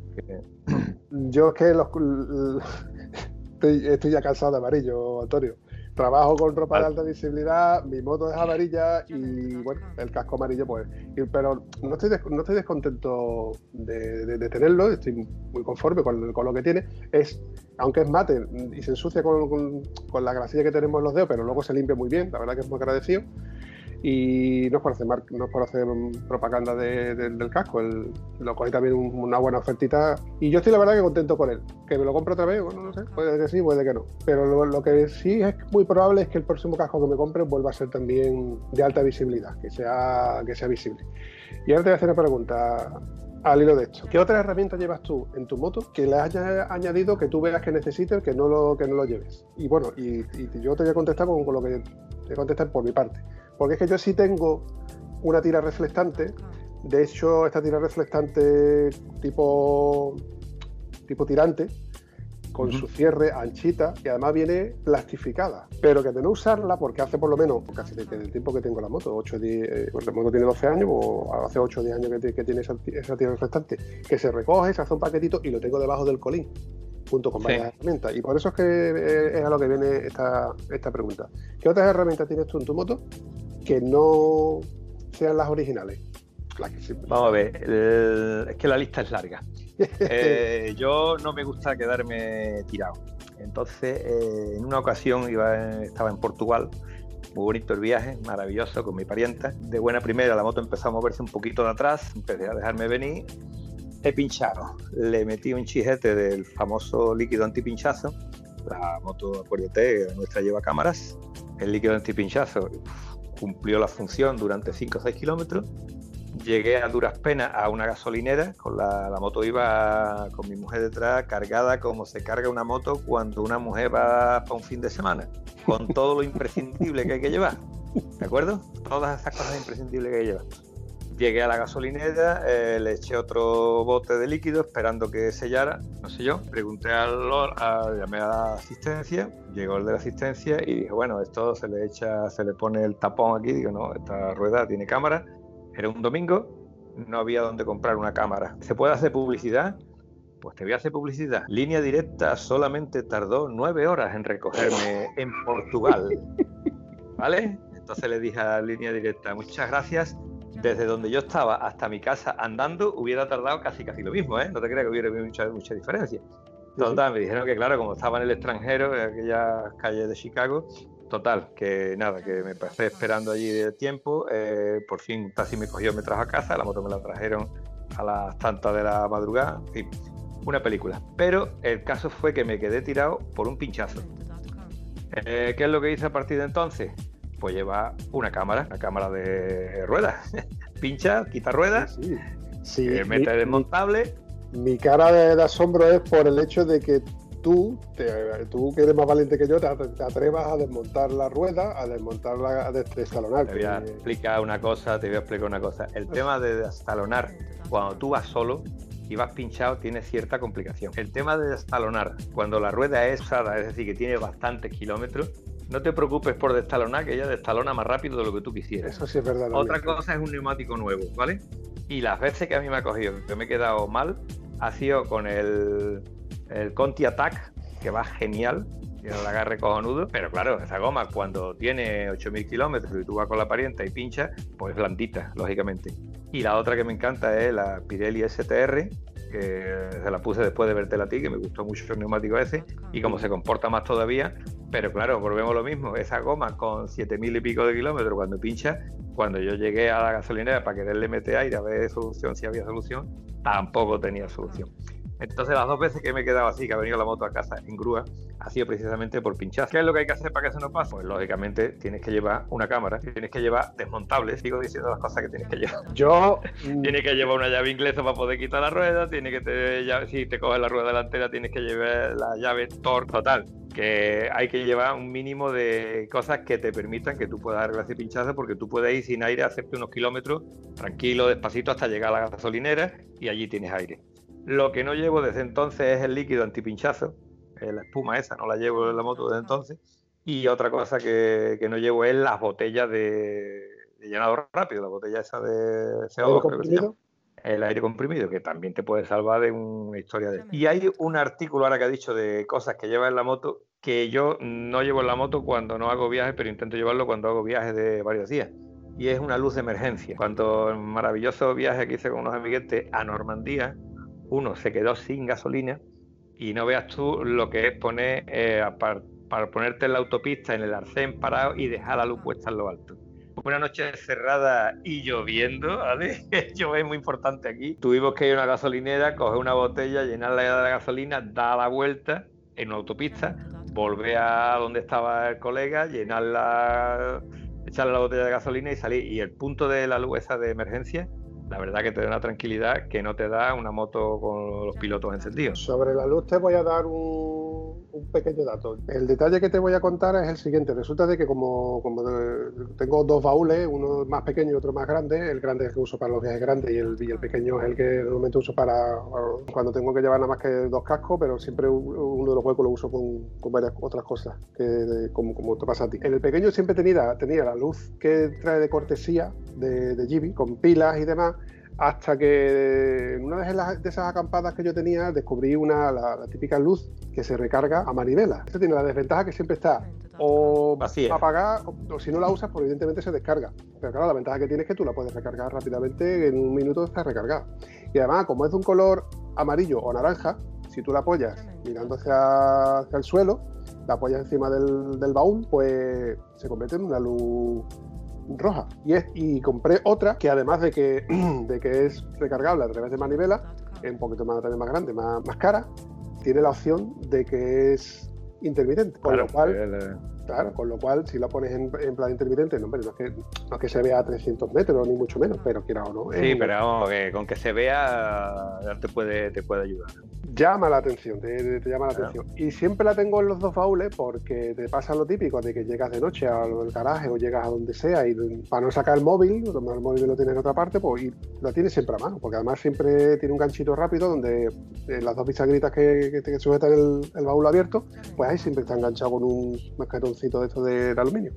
*clears throat* yo es que *laughs* estoy, ya cansado de amarillo, Antonio. Trabajo con ropa de alta visibilidad, mi moto es amarilla y bueno, el casco amarillo pues. pero no estoy, no estoy descontento de, tenerlo, estoy muy conforme con, lo que tiene. Es, aunque es mate y se ensucia con, con la grasilla que tenemos en los dedos, pero luego se limpia muy bien, la verdad que es muy agradecido. Y no hacer, no por hacer propaganda del casco, el, lo cogí también una buena ofertita. Y yo estoy la verdad que contento con él. Que me lo compre otra vez, bueno, no sé, puede que sí, puede que no. Pero lo, que sí es muy probable es que el próximo casco que me compre vuelva a ser también de alta visibilidad, que sea, que sea visible. Y ahora te voy a hacer una pregunta al hilo de esto. ¿Qué otras herramientas llevas tú en tu moto que le hayas añadido que tú veas que necesites que no lo, que no lo lleves? Y bueno, y, yo te voy a contestar con, con lo que te contestar por mi parte. Porque es que yo sí tengo una tira reflectante. De hecho, esta tira reflectante tipo, tipo tirante, con su cierre anchita y además viene plastificada. Pero que de no usarla, porque hace por lo menos casi desde el tiempo que tengo la moto, 8 10, eh, la moto tiene 12 años, o hace 8 o 10 años que, tiene esa, tira reflectante, que se recoge, se hace un paquetito y lo tengo debajo del colín junto con varias herramientas. Y por eso es que eh, es a lo que viene esta, esta pregunta. ¿Qué otras herramientas tienes tú en tu moto que no sean las originales. Vamos a ver, es que la lista es larga. *laughs* Eh, yo no me gusta quedarme tirado. Entonces, eh, en una ocasión iba, estaba en Portugal, muy bonito el viaje, maravilloso, con mi parienta. De buena primera la moto empezó a moverse un poquito de atrás, empecé a dejarme venir. He pinchado, le metí un chijete del famoso líquido antipinchazo. La moto, acuérdate, nuestra lleva cámaras. El líquido antipinchazo cumplió la función durante 5 o 6 kilómetros. Llegué a duras penas a una gasolinera, con la, moto iba con mi mujer detrás, cargada como se carga una moto cuando una mujer va para un fin de semana, con todo lo imprescindible que hay que llevar. ¿De acuerdo? Todas esas cosas imprescindibles que hay que llevar. Llegué a la gasolinera, eh, le eché otro bote de líquido esperando que sellara, no sé yo. Pregunté al a, llamé a la asistencia, llegó el de la asistencia y dije, bueno, esto se le echa, se le pone el tapón aquí, digo, no, esta rueda tiene cámara. Era un domingo, no había donde comprar una cámara. ¿Se puede hacer publicidad? Pues te voy a hacer publicidad. Línea directa solamente tardó nueve horas en recogerme en Portugal. *laughs* ¿Vale? Entonces le dije a la línea directa, muchas gracias, desde donde yo estaba hasta mi casa andando hubiera tardado casi casi lo mismo, ¿eh? No te creas que hubiera mucha, mucha diferencia. Total, me dijeron que claro, como estaba en el extranjero, en aquellas calles de Chicago, total, que nada, que me pasé esperando allí de tiempo, eh, por fin un taxi me cogió, me trajo a casa, la moto me la trajeron a las tantas de la madrugada, en fin, una película. Pero el caso fue que me quedé tirado por un pinchazo. Eh, ¿Qué es lo que hice a partir de entonces? Pues lleva una cámara, una cámara de ruedas. *laughs* Pincha, quita ruedas, sí, eh, mete desmontable. Mi cara de, asombro es por el hecho de que tú, tú que eres más valiente que yo, te, atrevas a desmontar la rueda, a desmontarla, a desestalonar. Te voy a explicar una cosa, te voy a explicar una cosa. El tema de desestalonar, cuando tú vas solo, y vas pinchado tiene cierta complicación. El tema de destalonar, cuando la rueda es usada, es decir, que tiene bastantes kilómetros, no te preocupes por destalonar, que ella destalona más rápido de lo que tú quisieras. Eso sí es verdad. Otra cosa es un neumático nuevo, ¿vale? Y las veces que a mí me ha cogido, que me he quedado mal, ha sido con el, el Conti Attack, que va genial, tiene el agarre cojonudo, pero claro, esa goma cuando tiene 8.000 kilómetros y tú vas con la parienta y pincha, pues blandita, lógicamente. Y la otra que me encanta es la Pirelli STR, que se la puse después de verte a ti, que me gustó mucho el neumático ese, y como se comporta más todavía, Pero claro, volvemos a lo mismo. Esa goma con 7.000 y pico de kilómetros, cuando pincha, cuando yo llegué a la gasolinera para quererle meter aire a ver solución, si había solución, tampoco tenía solución. Entonces las dos veces que me he quedado así, que ha venido la moto a casa en grúa, ha sido precisamente por pinchar. ¿Qué es lo que hay que hacer para que eso no pase? Pues lógicamente tienes que llevar una cámara, tienes que llevar desmontables, sigo diciendo las cosas que tienes que llevar. Yo... *laughs* tienes que llevar una llave inglesa para poder quitar la rueda, tienes que te, si te coges la rueda delantera tienes que llevar la llave torque total que hay que llevar un mínimo de cosas que te permitan que tú puedas arreglar ese pinchazo porque tú puedes ir sin aire, hacerte unos kilómetros tranquilo, despacito hasta llegar a la gasolinera y allí tienes aire. Lo que no llevo desde entonces es el líquido antipinchazo, eh, la espuma esa, no la llevo en la moto desde entonces. Y otra cosa que, no llevo es las botellas de, llenado rápido, la botella esa de CO2, el aire comprimido, que también te puede salvar de una historia de... Y hay un artículo ahora que ha dicho de cosas que lleva en la moto que yo no llevo en la moto cuando no hago viajes, pero intento llevarlo cuando hago viajes de varios días. Y es una luz de emergencia. Cuando el maravilloso viaje que hice con unos amiguetes a Normandía, uno se quedó sin gasolina y no veas tú lo que es poner eh, para, ponerte en la autopista, en el arcén parado y dejar la luz puesta en lo alto. Una noche cerrada y lloviendo, ¿vale? *laughs* Llover es muy importante aquí. Tuvimos que ir a una gasolinera, coger una botella, llenarla de gasolina, dar la vuelta en una autopista, volver a donde estaba el colega, llenarla, echarle la botella de gasolina y salir. Y el punto de la luz esa de emergencia la verdad que te da una tranquilidad que no te da una moto con los pilotos encendidos. Sobre la luz te voy a dar un, pequeño dato. El detalle que te voy a contar es el siguiente. Resulta de que como, tengo dos baúles, uno más pequeño y otro más grande, el grande es el que uso para los viajes grandes y el, el pequeño es el que normalmente uso para cuando tengo que llevar nada más que dos cascos, pero siempre uno de los huecos lo uso con, varias otras cosas, que como, como te pasa a ti. En el pequeño siempre tenía, tenía la luz que trae de cortesía de, de con pilas y demás, hasta que en una de, esas acampadas que yo tenía descubrí una, la, típica luz que se recarga a manivela. Esto tiene la desventaja que siempre está o apagada o, si no la usas, pues evidentemente se descarga. Pero claro, la ventaja que tiene es que tú la puedes recargar rápidamente, en un minuto está recargada. Y además, como es de un color amarillo o naranja, si tú la apoyas mirando hacia, hacia el suelo, la apoyas encima del, del baúl, pues se convierte en una luz roja. Y, es, y compré otra que además de que, *clears throat* de que es recargable a través de manivela, es un poquito más, también más grande, más, más cara, tiene la opción de que es intermitente. Con lo cual, claro, con lo cual, si la pones en, plan intermitente, no, no, es que, no es que se vea a 300 metros, ni mucho menos, pero quiera o no. Sí, pero vamos, con que se vea te puede, te puede ayudar llama la atención, te, llama la atención. Y siempre la tengo en los dos baúles porque te pasa lo típico de que llegas de noche al garaje o llegas a donde sea y para no sacar el móvil, el móvil lo tienes en otra parte, pues la tienes siempre a mano, porque además siempre tiene un ganchito rápido donde eh, las dos bisagritas que, que, que sujetan el, baúl abierto, pues ahí siempre está enganchado con un mascaroncito de esto de, aluminio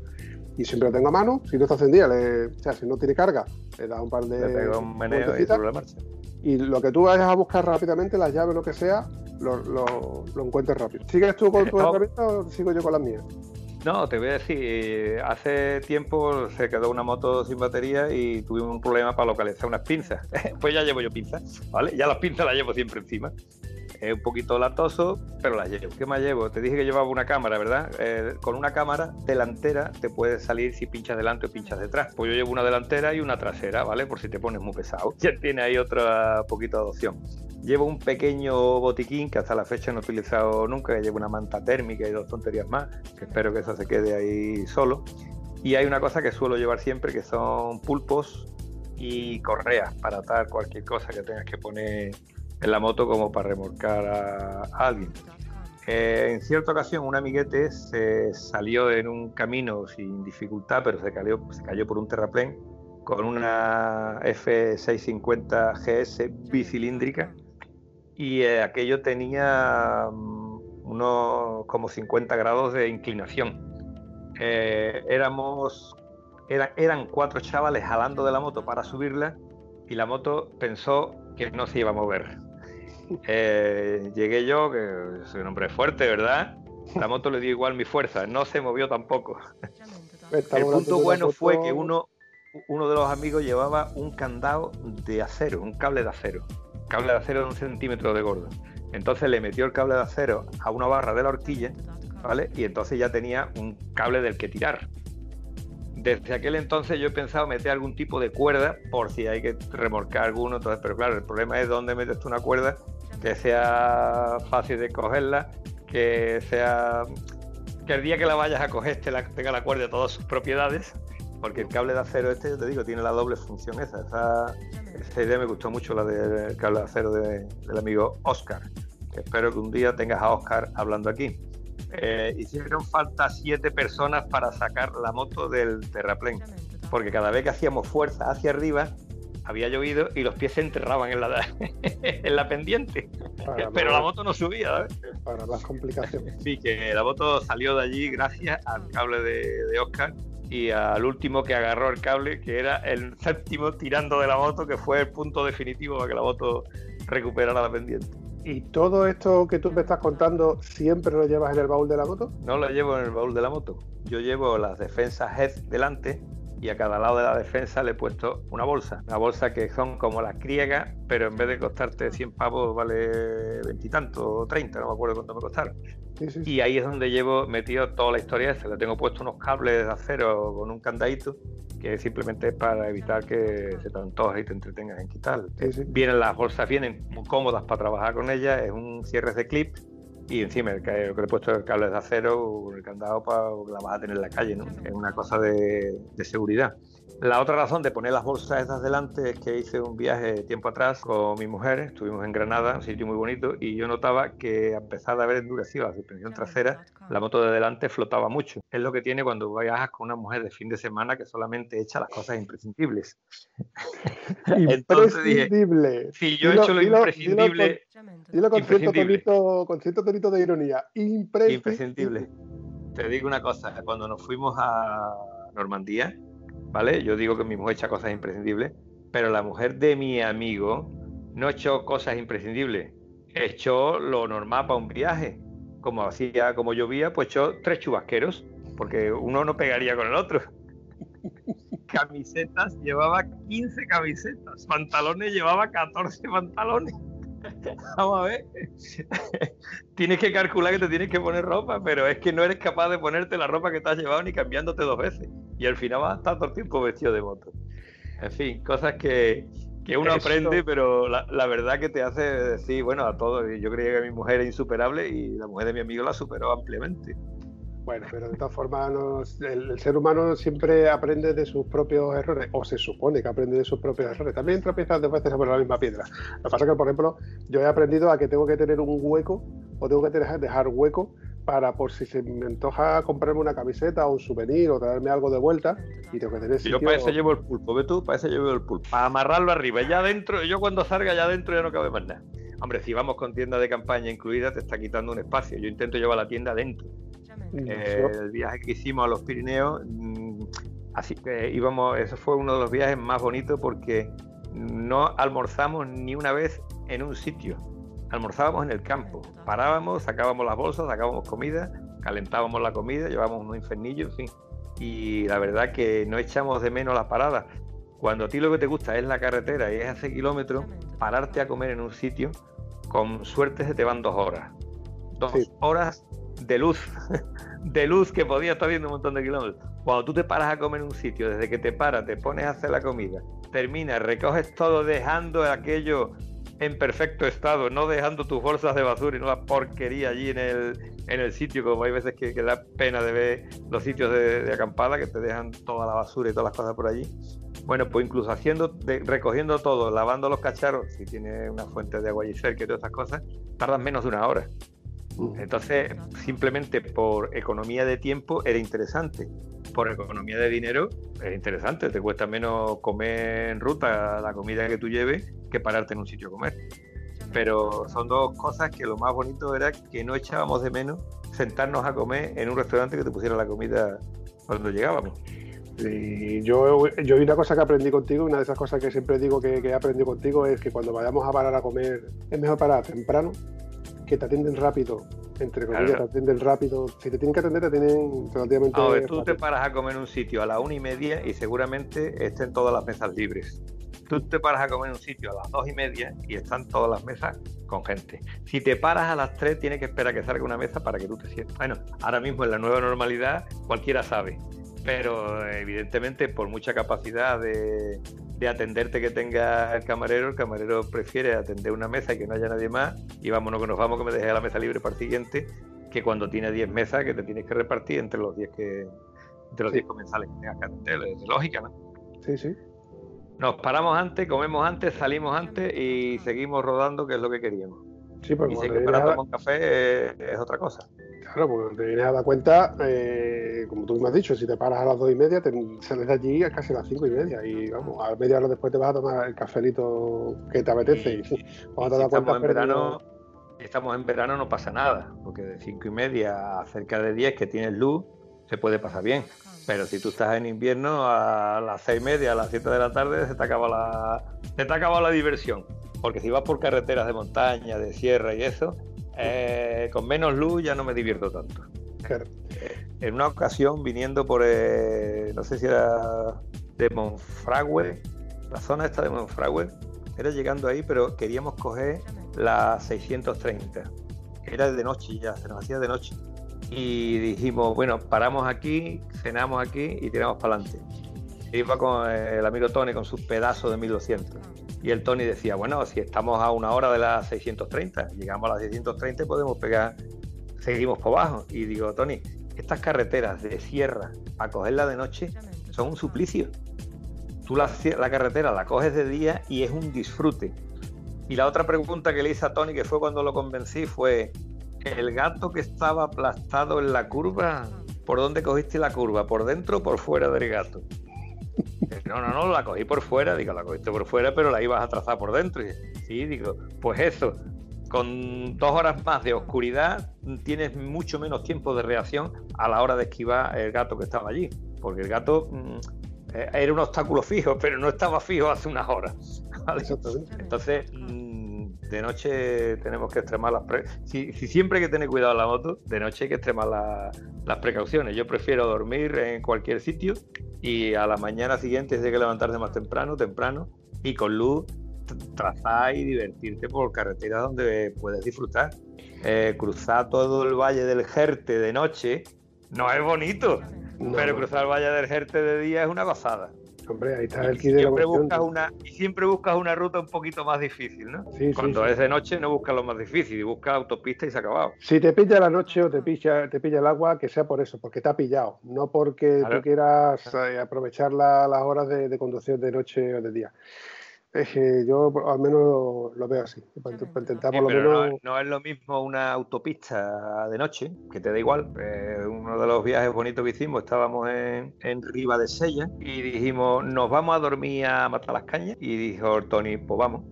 y siempre lo tengo a mano. Si no está encendida, o sea, si no tiene carga, le da un par de. Le un meneo y sobre la marcha y lo que tú vayas a buscar rápidamente, las llaves, lo que sea, lo, lo, encuentres rápido. ¿Sigues tú con tu herramienta o sigo yo con las mías? No, te voy a decir, hace tiempo se quedó una moto sin batería y tuvimos un problema para localizar unas pinzas. *laughs* pues ya llevo yo pinzas, ¿vale? Ya las pinzas las llevo siempre encima es un poquito latoso, pero la llevo. ¿Qué más llevo? Te dije que llevaba una cámara, ¿verdad? Eh, con una cámara delantera te puede salir si pinchas delante o pinchas detrás. Pues yo llevo una delantera y una trasera, ¿vale? Por si te pones muy pesado. *laughs* Ya tiene ahí otra poquito de adopción. Llevo un pequeño botiquín que hasta la fecha no he utilizado nunca, llevo una manta térmica y dos tonterías más, que espero que eso se quede ahí solo. Y hay una cosa que suelo llevar siempre, que son pulpos y correas para atar cualquier cosa que tengas que poner en la moto como para remolcar a, alguien. Eh, en cierta ocasión un amiguete se salió en un camino sin dificultad, pero se cayó, por un terraplén con una F650 GS bicilíndrica y eh, aquello tenía mm, unos como 50 grados de inclinación. Eh, éramos, eran cuatro chavales jalando de la moto para subirla y la moto pensó que no se iba a mover. Eh, llegué yo, que soy un hombre fuerte, ¿verdad? La moto le dio igual mi fuerza, no se movió tampoco. El punto bueno fue que uno, uno de los amigos llevaba un candado de acero, un cable de acero, cable de acero de un centímetro de gordo. Entonces le metió el cable de acero a una barra de la horquilla ¿vale? Y entonces ya tenía un cable del que tirar. Desde aquel entonces yo he pensado meter algún tipo de cuerda por si hay que remolcar alguno, entonces, pero claro, el problema es dónde metes tú una cuerda que sea fácil de cogerla, que sea que el día que la vayas a coger te tenga la cuerda de todas sus propiedades, porque el cable de acero este, yo te digo, tiene la doble función esa. Esa, idea me gustó mucho, la del cable de acero del amigo Oscar. espero que un día tengas a Oscar hablando aquí. Eh, hicieron falta siete personas para sacar la moto del terraplén, porque cada vez que hacíamos fuerza hacia arriba, había llovido y los pies se enterraban en la, *laughs* en la pendiente. *laughs* Pero la moto no subía. Para más complicaciones. Sí, que la moto salió de allí gracias al cable de, de Oscar y al último que agarró el cable, que era el séptimo tirando de la moto, que fue el punto definitivo para que la moto recuperara la pendiente. ¿Y todo esto que tú me estás contando siempre lo llevas en el baúl de la moto? No lo llevo en el baúl de la moto. Yo llevo las defensas head delante y a cada lado de la defensa le he puesto una bolsa. Una bolsa que son como las griegas, pero en vez de costarte 100 pavos vale veintitantos o 30, no me acuerdo cuánto me costaron. Y ahí es donde llevo metido toda la historia esa. Le tengo puesto unos cables de acero con un candadito que simplemente es para evitar que se te antoje y te entretengas en quitar. Vienen las bolsas, vienen muy cómodas para trabajar con ellas, es un cierre de clip y encima el, que le he puesto el cable de acero, el candado para la vas a tener en la calle, ¿no? Es una cosa de seguridad. La otra razón de poner las bolsas esas delante es que hice un viaje tiempo atrás con mi mujer, estuvimos en Granada, un sitio muy bonito, y yo notaba que a pesar de haber endurecido la suspensión trasera, la moto de delante flotaba mucho. Es lo que tiene cuando viajas con una mujer de fin de semana que solamente echa las cosas imprescindibles. *laughs* imprescindible. si yo he hecho lo, imprescindible. Dilo con, cierto tonito, con cierto tonito de ironía. Imprescindible. imprescindible. Te digo una cosa, cuando nos fuimos a Normandía, ¿vale? Yo digo que mi mujer echa cosas imprescindibles, pero la mujer de mi amigo no echó cosas imprescindibles, echó lo normal para un viaje. Como hacía, como llovía, pues echó tres chubasqueros, porque uno no pegaría con el otro. *laughs* Camisetas, llevaba 15 camisetas, pantalones, llevaba 14 pantalones. *laughs* Vamos a ver. *laughs* tienes que calcular que te tienes que poner ropa, pero es que no eres capaz de ponerte la ropa que te has llevado ni cambiándote dos veces. Y al final vas a estar todo el tiempo vestido de moto. En fin, cosas que, uno aprende, pero la, la, verdad que te hace decir, bueno, a todos. Yo creía que mi mujer era insuperable y la mujer de mi amigo la superó ampliamente. Bueno, pero de todas formas, el, ser humano siempre aprende de sus propios errores, o se supone que aprende de sus propios errores. También tropiezas dos veces sobre la misma piedra. Lo que pasa es que, por ejemplo, yo he aprendido a que tengo que tener un hueco, o tengo que dejar hueco para por si se me antoja comprarme una camiseta o un souvenir o traerme algo de vuelta y tengo que tener sitio... Yo para eso llevo el pulpo, ve tú, para eso llevo el pulpo. Para amarrarlo arriba, ya adentro, yo cuando salga ya adentro ya no cabe más nada. Hombre, si vamos con tienda de campaña incluida, te está quitando un espacio. Yo intento llevar la tienda adentro. Eh, el viaje que hicimos a los Pirineos, mm, así que íbamos, eso fue uno de los viajes más bonitos porque no almorzamos ni una vez en un sitio. Almorzábamos en el campo, parábamos, sacábamos las bolsas, sacábamos comida, calentábamos la comida, llevábamos unos infernillos, en fin. Y la verdad que no echamos de menos la parada. Cuando a ti lo que te gusta es la carretera y es hace kilómetros, pararte a comer en un sitio, con suerte se te van dos horas. Dos horas de luz, *laughs* de luz que podía estar viendo un montón de kilómetros. Cuando tú te paras a comer en un sitio, desde que te paras, te pones a hacer la comida, terminas, recoges todo dejando aquello en perfecto estado, no dejando tus bolsas de basura y no la porquería allí en el, en el sitio, como hay veces que, da pena de ver los sitios de, acampada que te dejan toda la basura y todas las cosas por allí. Bueno, pues incluso haciendo, recogiendo todo, lavando los cacharros, si tiene una fuente de agua allí cerca y todas esas cosas, tardan menos de una hora. Entonces, simplemente por economía de tiempo era interesante. Por economía de dinero es interesante. Te cuesta menos comer en ruta la comida que tú lleves que pararte en un sitio a comer. Pero son dos cosas que lo más bonito era que no echábamos de menos sentarnos a comer en un restaurante que te pusiera la comida cuando llegábamos. Y yo, yo una cosa que aprendí contigo, una de esas cosas que siempre digo que, que he aprendido contigo es que cuando vayamos a parar a comer, es mejor parar temprano que te atienden rápido, entre comillas, te atienden rápido. Si te tienen que atender, te tienen relativamente. A ver, tú te paras a comer en un sitio a la una y media y seguramente estén todas las mesas libres. Tú te paras a comer en un sitio a las dos y media y están todas las mesas con gente. Si te paras a las tres, tienes que esperar a que salga una mesa para que tú te sientas. Bueno, ahora mismo en la nueva normalidad cualquiera sabe, pero evidentemente por mucha capacidad de, de atenderte que tenga el camarero, el camarero prefiere atender una mesa y que no haya nadie más y vámonos que nos vamos que me deje la mesa libre para el siguiente que cuando tiene 10 mesas que te tienes que repartir entre los 10 que entre los 10 comensales que tengas que atender, es lógica, ¿no? Sí, sí. Nos paramos antes, comemos antes, salimos antes y seguimos rodando, que es lo que queríamos. Sí, porque y si para tomar un café es, es otra cosa. Claro, porque te vienes a dar cuenta, eh, como tú me has dicho, si te paras a las dos y media, te sales de allí a casi las cinco y media. Y vamos, a media hora después te vas a tomar el cafelito que te apetece. Y, Y- *laughs* cuando Y te si das estamos en verano, perdido- estamos en verano no pasa nada, porque de 5 y media a cerca de 10 que tienes luz, se puede pasar bien. Pero si tú estás en invierno, a las 6 y media, a las 7 de la tarde, se te acaba la, se te acaba la diversión. Porque si vas por carreteras de montaña, de sierra y eso, eh, con menos luz ya no me divierto tanto. Claro. En una ocasión, viniendo por, eh, no sé si era de Monfragüe, la zona esta de Monfragüe, era llegando ahí, pero queríamos coger la 630. Era de noche ya, se nos hacía de noche. Y dijimos, bueno, paramos aquí, cenamos aquí y tiramos para adelante. Iba con eh, el amigo Tony con sus pedazos de 1200. Y el Tony decía, bueno, si estamos a una hora de las 630, llegamos a las 630 y podemos pegar, seguimos por abajo. Y digo, Tony, estas carreteras de sierra a cogerla de noche son un suplicio. Tú la, la carretera la coges de día y es un disfrute. Y la otra pregunta que le hice a Tony, que fue cuando lo convencí, fue, ¿el gato que estaba aplastado en la curva, por dónde cogiste la curva? ¿Por dentro o por fuera del gato? *laughs* No, no, no, la cogí por fuera, digo, la cogiste por fuera, pero la ibas a trazar por dentro. Y sí, digo, pues eso, con dos horas más de oscuridad tienes mucho menos tiempo de reacción a la hora de esquivar el gato que estaba allí, porque el gato mm, eh, era un obstáculo fijo, pero no estaba fijo hace unas horas. *laughs* Entonces, de noche tenemos que extremar las pre si, si siempre hay que tener cuidado en la moto, de noche hay que extremar la- las precauciones. Yo prefiero dormir en cualquier sitio y a la mañana siguiente hay que levantarse más temprano, temprano y con luz trazar y divertirte por carreteras donde puedes disfrutar. Eh, cruzar todo el valle del Jerte de noche no es bonito, No, pero cruzar el valle del Jerte de día es una gozada. Hombre, ahí está Y el kit de la siempre cuestión. buscas una y siempre buscas una ruta un poquito más difícil, ¿no? Sí, Cuando sí. es de noche no buscas lo más difícil, buscas autopista y se ha acabado. Si te pilla la noche o te pilla, te pilla el agua, que sea por eso, porque te ha pillado, no porque Claro. tú quieras eh, aprovechar la- las horas de, de conducción de noche o de día. Es que yo al menos lo, lo veo así, para, para intentar Sí, por lo pero no, menos... no es lo mismo una autopista de noche, que te da igual. Eh, uno de los viajes bonitos que hicimos, estábamos en, en Riva de Sella y dijimos, nos vamos a dormir a matar las cañas. Y dijo Tony, pues vamos.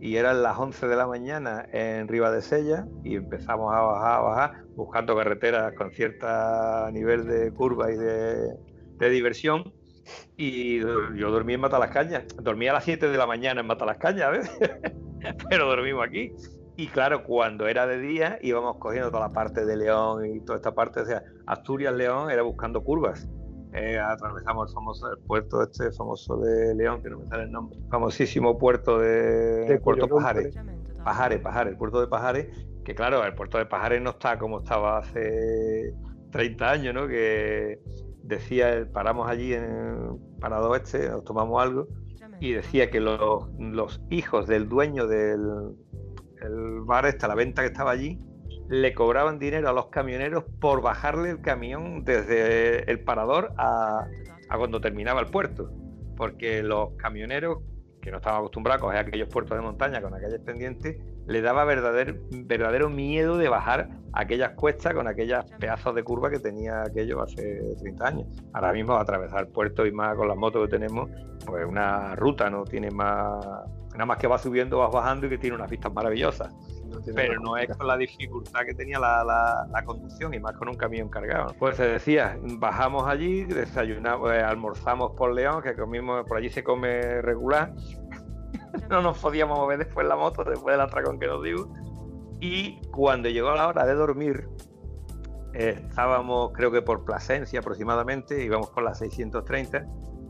Y eran las 11 de la mañana en Riva de Sella y empezamos a bajar, a bajar, buscando carreteras con cierto nivel de curva y de, de diversión. Y yo dormí en Matalascañas. Dormí a las 7 de la mañana en Matalascañas, ¿ves? *laughs* Pero dormimos aquí. Y claro, cuando era de día íbamos cogiendo toda la parte de León y toda esta parte, o sea, Asturias-León era buscando curvas. Eh, atravesamos el famoso el puerto este famoso de León, que no me sale el nombre, famosísimo puerto de, de Puerto Pajares. Pajares, Pajares, el puerto de Pajares, que claro, el puerto de Pajares no está como estaba hace 30 años, ¿no? Que decía, paramos allí en parado este, nos tomamos algo, y decía que los, los hijos del dueño del el bar este, la venta que estaba allí, le cobraban dinero a los camioneros por bajarle el camión desde el parador a, a cuando terminaba el puerto. Porque los camioneros, que no estaban acostumbrados a coger aquellos puertos de montaña con aquellas pendientes, le daba verdadero, verdadero miedo de bajar aquellas cuestas con aquellas pedazos de curva que tenía aquello hace 30 años. Ahora mismo atravesar puertos y más con las motos que tenemos, pues una ruta, no tiene más, nada más que va subiendo, vas bajando y que tiene unas vistas maravillosas. no Pero no es con la dificultad que tenía la, la- la conducción y más con un camión cargado. Pues se decía, bajamos allí, desayunamos, eh, almorzamos por León, que comimos, por allí se come regular. *laughs* no nos podíamos mover después la moto, después del atracón que nos dio. Y cuando llegó la hora de dormir, estábamos creo que por Plasencia aproximadamente, íbamos por las 630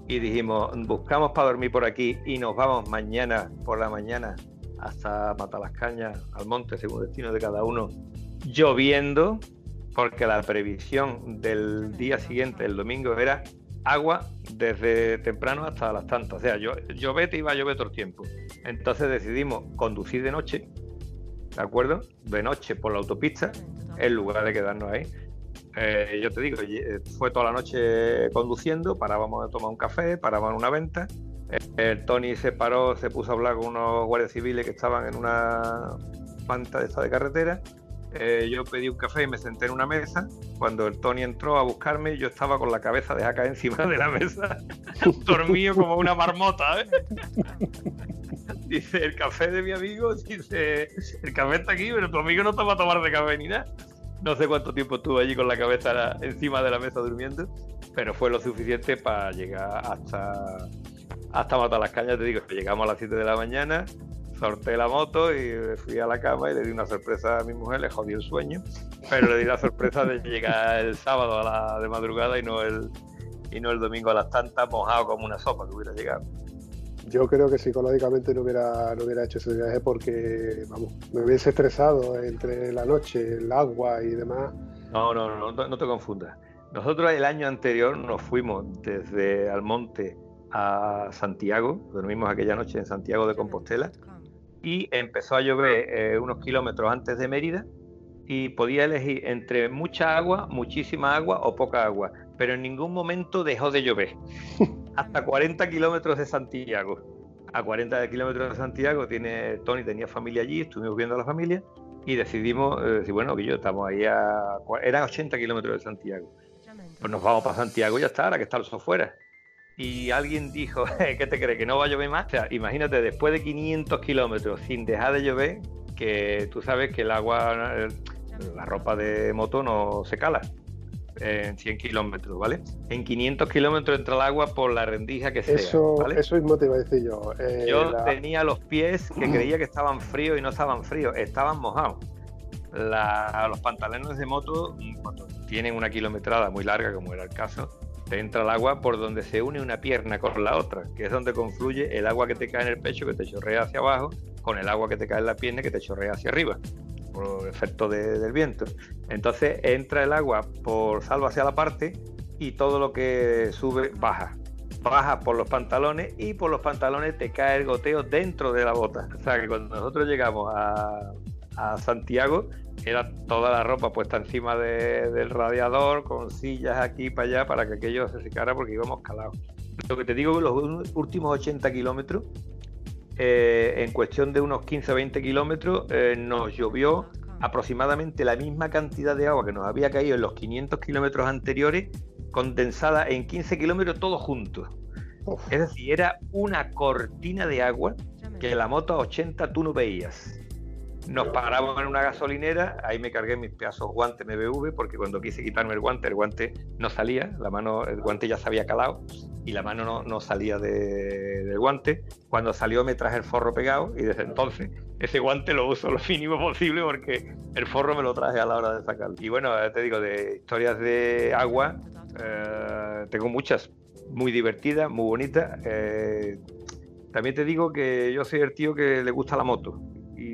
y dijimos, buscamos para dormir por aquí y nos vamos mañana por la mañana hasta Matalascañas, al monte, según destino de cada uno, lloviendo, porque la previsión del día siguiente, el domingo, era agua desde temprano hasta las tantas. O sea, yo, te iba a llover todo el tiempo. Entonces decidimos conducir de noche, ¿de acuerdo? De noche por la autopista, en lugar de quedarnos ahí. Eh, yo te digo, eh, fue toda la noche conduciendo, parábamos a tomar un café, parábamos en una venta. El Tony se paró, se puso a hablar con unos guardias civiles que estaban en una panta de esta de carretera eh, yo pedí un café y me senté en una mesa. Cuando el Tony entró a buscarme, yo estaba con la cabeza de acá encima de la mesa, *laughs* dormido como una marmota. ¿eh? *laughs* dice, el café de mi amigo, dice, el café está aquí, pero tu amigo no estaba a tomar de café ni nada. No sé cuánto tiempo estuve allí con la cabeza encima de la mesa durmiendo, pero fue lo suficiente para llegar hasta, hasta matar las cañas. Te digo, llegamos a las 7 de la mañana, sorté la moto y fui a la cama y le di una sorpresa a mi mujer, le jodí el sueño, pero le di la sorpresa de llegar el sábado a la de madrugada y no el y no el domingo a las tantas mojado como una sopa que hubiera llegado. Yo creo que psicológicamente no hubiera, no hubiera hecho ese viaje porque, vamos, me hubiese estresado entre la noche, el agua y demás. No, no, no, no, no te confundas. Nosotros el año anterior nos fuimos desde Almonte a Santiago, dormimos aquella noche en Santiago de Compostela y empezó a llover eh, unos kilómetros antes de Mérida y podía elegir entre mucha agua, muchísima agua o poca agua, pero en ningún momento dejó de llover. *laughs* Hasta 40 kilómetros de Santiago. A 40 kilómetros de Santiago tiene Tony tenía familia allí, estuvimos viendo a la familia y decidimos eh, decir, bueno, que yo estamos ahí a... Eran 80 kilómetros de Santiago. Pues nos vamos para Santiago y ya está, ahora que está el fuera y alguien dijo, *laughs* ¿qué te crees? ¿Que no va a llover más? O sea, imagínate, después de 500 kilómetros sin dejar de llover, que tú sabes que el agua, la ropa de moto no se cala en 100 kilómetros, ¿vale? En 500 kilómetros entra el agua por la rendija que sea. Eso, eso mismo te iba a decir yo. Eh, yo tenía los pies que *clears throat* creía que estaban fríos y no estaban fríos, estaban mojados. los pantalones de moto, cuando tienen una kilometrada muy larga, como era el caso, entra el agua por donde se une una pierna con la otra, que es donde confluye el agua que te cae en el pecho, que te chorrea hacia abajo, con el agua que te cae en la pierna, que te chorrea hacia arriba, por efecto del viento. Entonces entra el agua por salvo hacia la parte y todo lo que sube baja. Baja por los pantalones y por los pantalones te cae el goteo dentro de la bota. O sea que cuando nosotros llegamos a Santiago, era toda la ropa puesta encima del radiador, con sillas aquí para allá, para que aquello se secara porque íbamos calados. Lo que te digo, los últimos 80 kilómetros, eh, en cuestión de unos 15 o 20 kilómetros, eh, nos llovió aproximadamente la misma cantidad de agua que nos había caído en los 500 kilómetros anteriores, condensada en 15 kilómetros todos juntos. Es decir, era una cortina de agua que la moto a 80 tú no veías. Nos paramos en una gasolinera, ahí me cargué mis pedazos guantes MBV, porque cuando quise quitarme el guante, el guante no salía, la mano, el guante ya se había calado y la mano no, salía del guante. Cuando salió me traje el forro pegado y desde entonces ese guante lo uso lo mínimo posible porque el forro me lo traje a la hora de sacarlo. Y bueno, te digo, de historias de agua, eh, tengo muchas, muy divertidas, muy bonitas. Eh, también te digo que yo soy el tío que le gusta la moto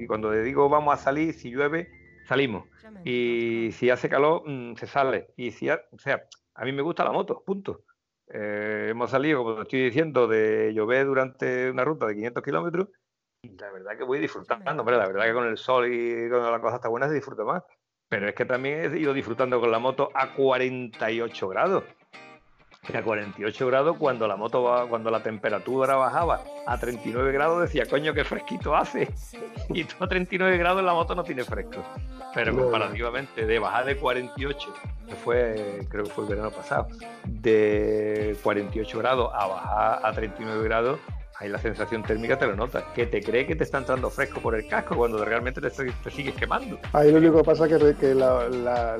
cuando le digo vamos a salir, si llueve, salimos. Y si hace calor, mm, se sale. Y si, o sea, a mí me gusta la moto, punto. Eh, hemos salido, como estoy diciendo, de llover durante una ruta de 500 kilómetros y la verdad que voy disfrutando. La verdad que con el sol y cuando la cosa está buena se disfruta más. Pero es que también he ido disfrutando con la moto a 48 grados a 48 grados cuando la moto va, cuando la temperatura bajaba a 39 grados decía coño qué fresquito hace *laughs* y tú a 39 grados la moto no tiene fresco. Pero comparativamente de bajar de 48 que fue creo que fue el verano pasado de 48 grados a bajar a 39 grados ahí la sensación térmica te lo notas que te cree que te está entrando fresco por el casco cuando realmente te, sigues quemando. Ahí lo único que pasa es que, la la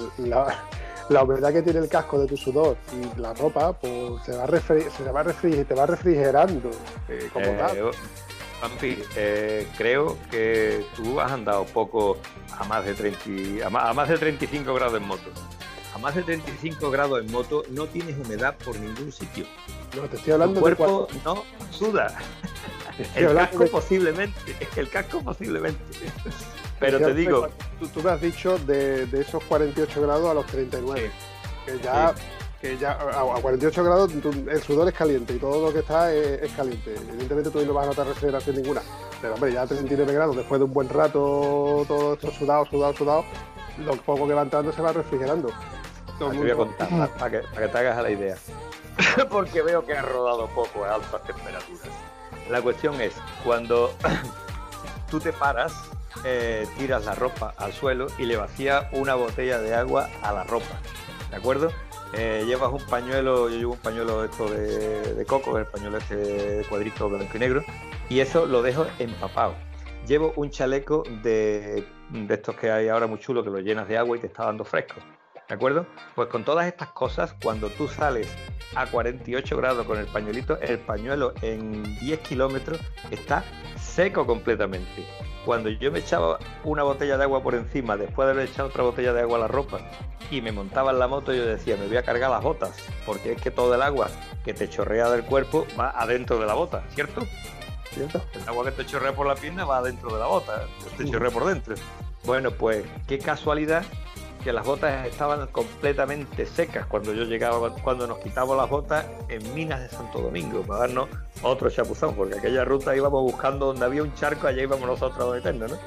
humedad que tiene el casco de tu sudor y la ropa, pues se va, se va te va refrigerando eh, como eh, eh, creo que tú has andado poco a más de 30, a más, de 35 grados en moto. a más de 35 grados en moto no tienes humedad por ningún sitio. No, te estoy hablando tu cuerpo no suda. *laughs* El casco posiblemente, el casco posiblemente. Pero te digo... Tú, me has dicho de, esos 48 grados a los 39. Que ya... Que ya a, 48 grados el sudor es caliente y todo lo que está es, caliente. Evidentemente tú no vas a notar refrigeración ninguna. Pero hombre, ya a 39 grados, después de un buen rato, todo esto sudado, sudado, sudado, lo poco que va entrando se va refrigerando. Te voy a contar, para que, para que te hagas a la idea. *laughs* Porque veo que has rodado poco a altas temperaturas. La cuestión es, cuando *coughs* tú te paras, eh, tiras la ropa al suelo y le vacías una botella de agua a la ropa. ¿De acuerdo? Eh, llevas un pañuelo, yo llevo un pañuelo esto de, coco, el pañuelo este cuadrito blanco y negro, y eso lo dejo empapado. Llevo un chaleco de, de estos que hay ahora muy chulo que lo llenas de agua y te está dando fresco. ¿De acuerdo? Pues con todas estas cosas, cuando tú sales a 48 grados con el pañuelito, el pañuelo en 10 kilómetros está seco completamente. Cuando yo me echaba una botella de agua por encima, después de haber echado otra botella de agua a la ropa, y me montaba en la moto, yo decía, me voy a cargar las botas, porque es que todo el agua que te chorrea del cuerpo va adentro de la bota, ¿cierto? ¿Cierto? El agua que te chorrea por la pierna va adentro de la bota, te chorrea por dentro. Bueno, pues qué casualidad que las botas estaban completamente secas cuando yo llegaba, cuando nos quitábamos las botas en Minas de Santo Domingo, para darnos otro chapuzón, porque aquella ruta íbamos buscando donde había un charco, allá íbamos nosotros a meternos, ¿no?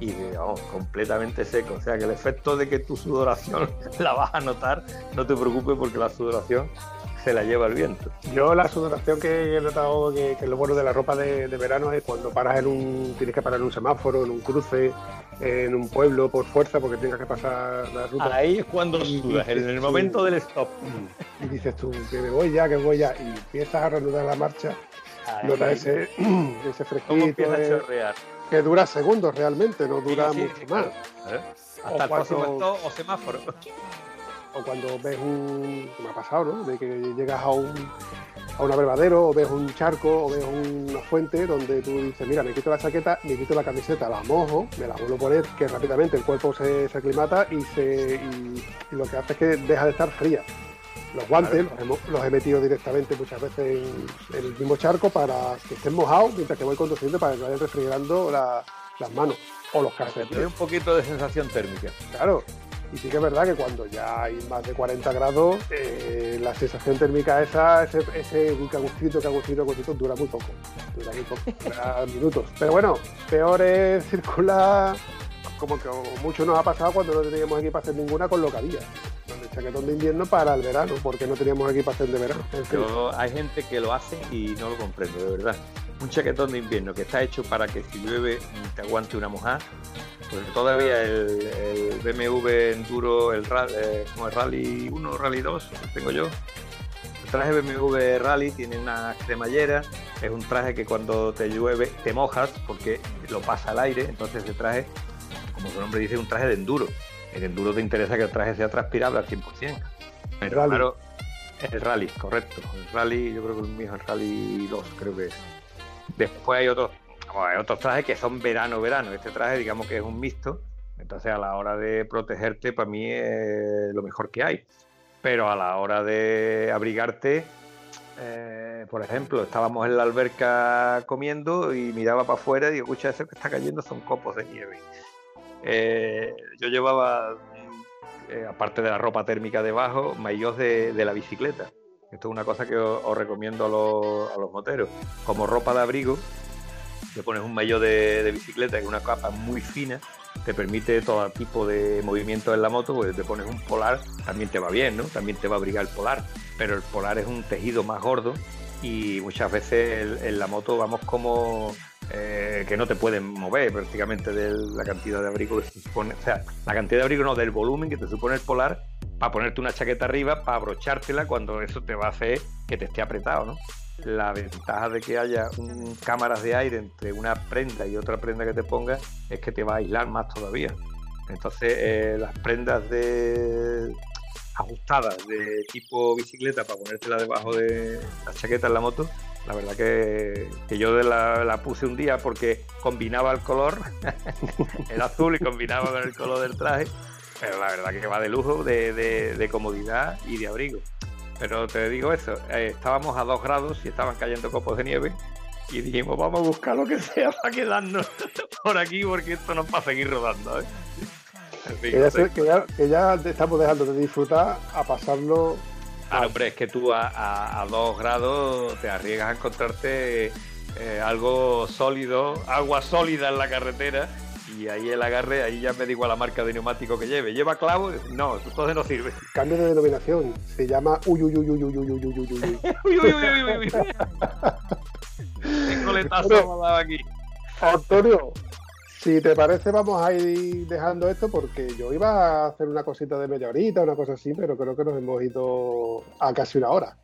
Y vamos, completamente seco. O sea que el efecto de que tu sudoración *laughs* la vas a notar, no te preocupes porque la sudoración se la lleva el viento. Yo la sudoración que he notado que, es lo bueno de la ropa de, verano es cuando paras en un, tienes que parar en un semáforo, en un cruce, en un pueblo por fuerza porque tengas que pasar la ruta. Ahí es cuando sudas, en el momento del stop. Y dices tú, que me voy ya, que voy ya, y empiezas a reanudar la marcha, notas ese, *clears throat* ese fresquito. Que dura segundos realmente, no dura mucho más. ¿Eh? Hasta el próximo stop o semáforo o cuando ves un. me ha pasado, ¿no? De que llegas a un, a un abrevadero o ves un charco o ves una fuente donde tú dices, mira, me quito la chaqueta, me quito la camiseta, la mojo, me la vuelvo a poner, que rápidamente el cuerpo se, aclimata y, se, y, lo que hace es que deja de estar fría. Los guantes los, he, metido directamente muchas veces en, el mismo charco para que estén mojados mientras que voy conduciendo para que vayan refrigerando las manos o los calcetines. un poquito de sensación térmica. Claro, y sí que es verdad que cuando ya hay más de 40 grados, eh, la sensación térmica esa, ese, ese cagustito, cagustito, cagustito, dura muy poco. Dura muy poco, *laughs* dura minutos. Pero bueno, peor es circular como que mucho nos ha pasado cuando no teníamos equipación ninguna con lo que había. El chaquetón de invierno para el verano, porque no teníamos equipación de verano. hay gente que lo hace y no lo comprendo, de verdad. Un chaquetón de invierno que está hecho para que si llueve te aguante una mojada pues todavía el, BMW Enduro, el, eh, como el Rally 1, Rally 2, tengo yo. El traje BMW Rally tiene una cremallera, es un traje que cuando te llueve te mojas porque lo pasa al aire, entonces ese traje, como su nombre dice, es un traje de enduro. El enduro te interesa que el traje sea transpirable al 100%. Pero rally. claro, el rally, correcto. El rally, yo creo que el mío es el rally 2, creo que es. Después hay otros otros trajes que son verano-verano. Este traje, digamos que es un mixto. Entonces, a la hora de protegerte, para mí es lo mejor que hay. Pero a la hora de abrigarte, eh, por ejemplo, estábamos en la alberca comiendo y miraba para afuera y digo, escucha, eso que está cayendo son copos de nieve. Eh, yo llevaba, eh, aparte de la ropa térmica debajo, maillos de, la bicicleta. Esto es una cosa que os, recomiendo a los, a los moteros. Como ropa de abrigo, te pones un maillot de, bicicleta que es una capa muy fina, te permite todo tipo de movimiento en la moto, pues te pones un polar, también te va bien, ¿no? También te va a abrigar el polar, pero el polar es un tejido más gordo y muchas veces en la moto vamos como eh, que no te pueden mover prácticamente de la cantidad de abrigo que se supone, o sea, la cantidad de abrigo no, del volumen que te supone el polar para ponerte una chaqueta arriba, para abrochártela cuando eso te va a hacer que te esté apretado, ¿no? la ventaja de que haya un, cámaras de aire entre una prenda y otra prenda que te ponga es que te va a aislar más todavía. Entonces, eh, las prendas de ajustadas de tipo bicicleta para ponértela debajo de la chaqueta en la moto, la verdad que, yo la, la, puse un día porque combinaba el color, *laughs* el azul y combinaba con el color del traje pero la verdad que va de lujo, de, comodidad y de abrigo. Pero te digo eso, eh, estábamos a dos grados y estaban cayendo copos de nieve y dijimos, vamos a buscar lo que sea para quedarnos *laughs* por aquí porque esto nos va a seguir rodando. ¿eh? que, ya, estamos dejando de disfrutar a pasarlo. Ah, hombre, es que tú a, dos grados te arriesgas a encontrarte eh, algo sólido, agua sólida en la carretera y ahí el agarre, ahí ya me digo a la marca de neumático que lleve. ¿Lleva clavo? No, entonces no sirve. Cambio de denominación, se llama uy uy uy uy uy uy uy uy uy uy. uy uy uy uy uy. Qué coletazo aquí. Antonio, si te parece vamos a ir dejando esto porque yo iba a hacer una cosita de media horita, una cosa así, pero creo que nos hemos ido a casi una hora.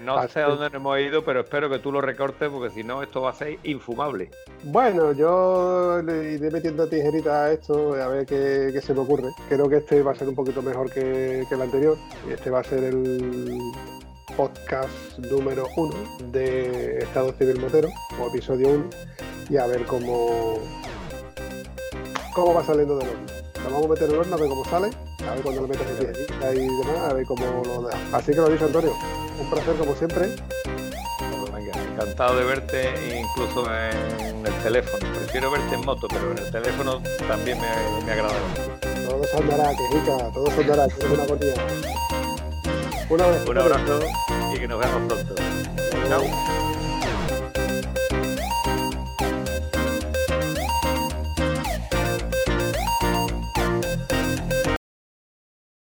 No sé a dónde nos hemos ido, pero espero que tú lo recortes porque si no esto va a ser infumable. Bueno, yo le iré metiendo tijerita a esto a ver qué, se me ocurre. Creo que este va a ser un poquito mejor que, el anterior. Este va a ser el podcast número uno de Estado Civil Motero, o episodio 1, y a ver cómo, cómo va saliendo del horno. Lo vamos a meter en el horno a ver cómo sale, a ver cuando lo metes en y demás, a ver cómo lo deja. Así que lo dicho Antonio, un placer como siempre. venga, encantado de verte incluso en el teléfono. Prefiero verte en moto, pero en el teléfono también me, me agrada. Todo se andará, quejica, todo se andará, que es una Un abrazo y que nos veamos pronto. Chao.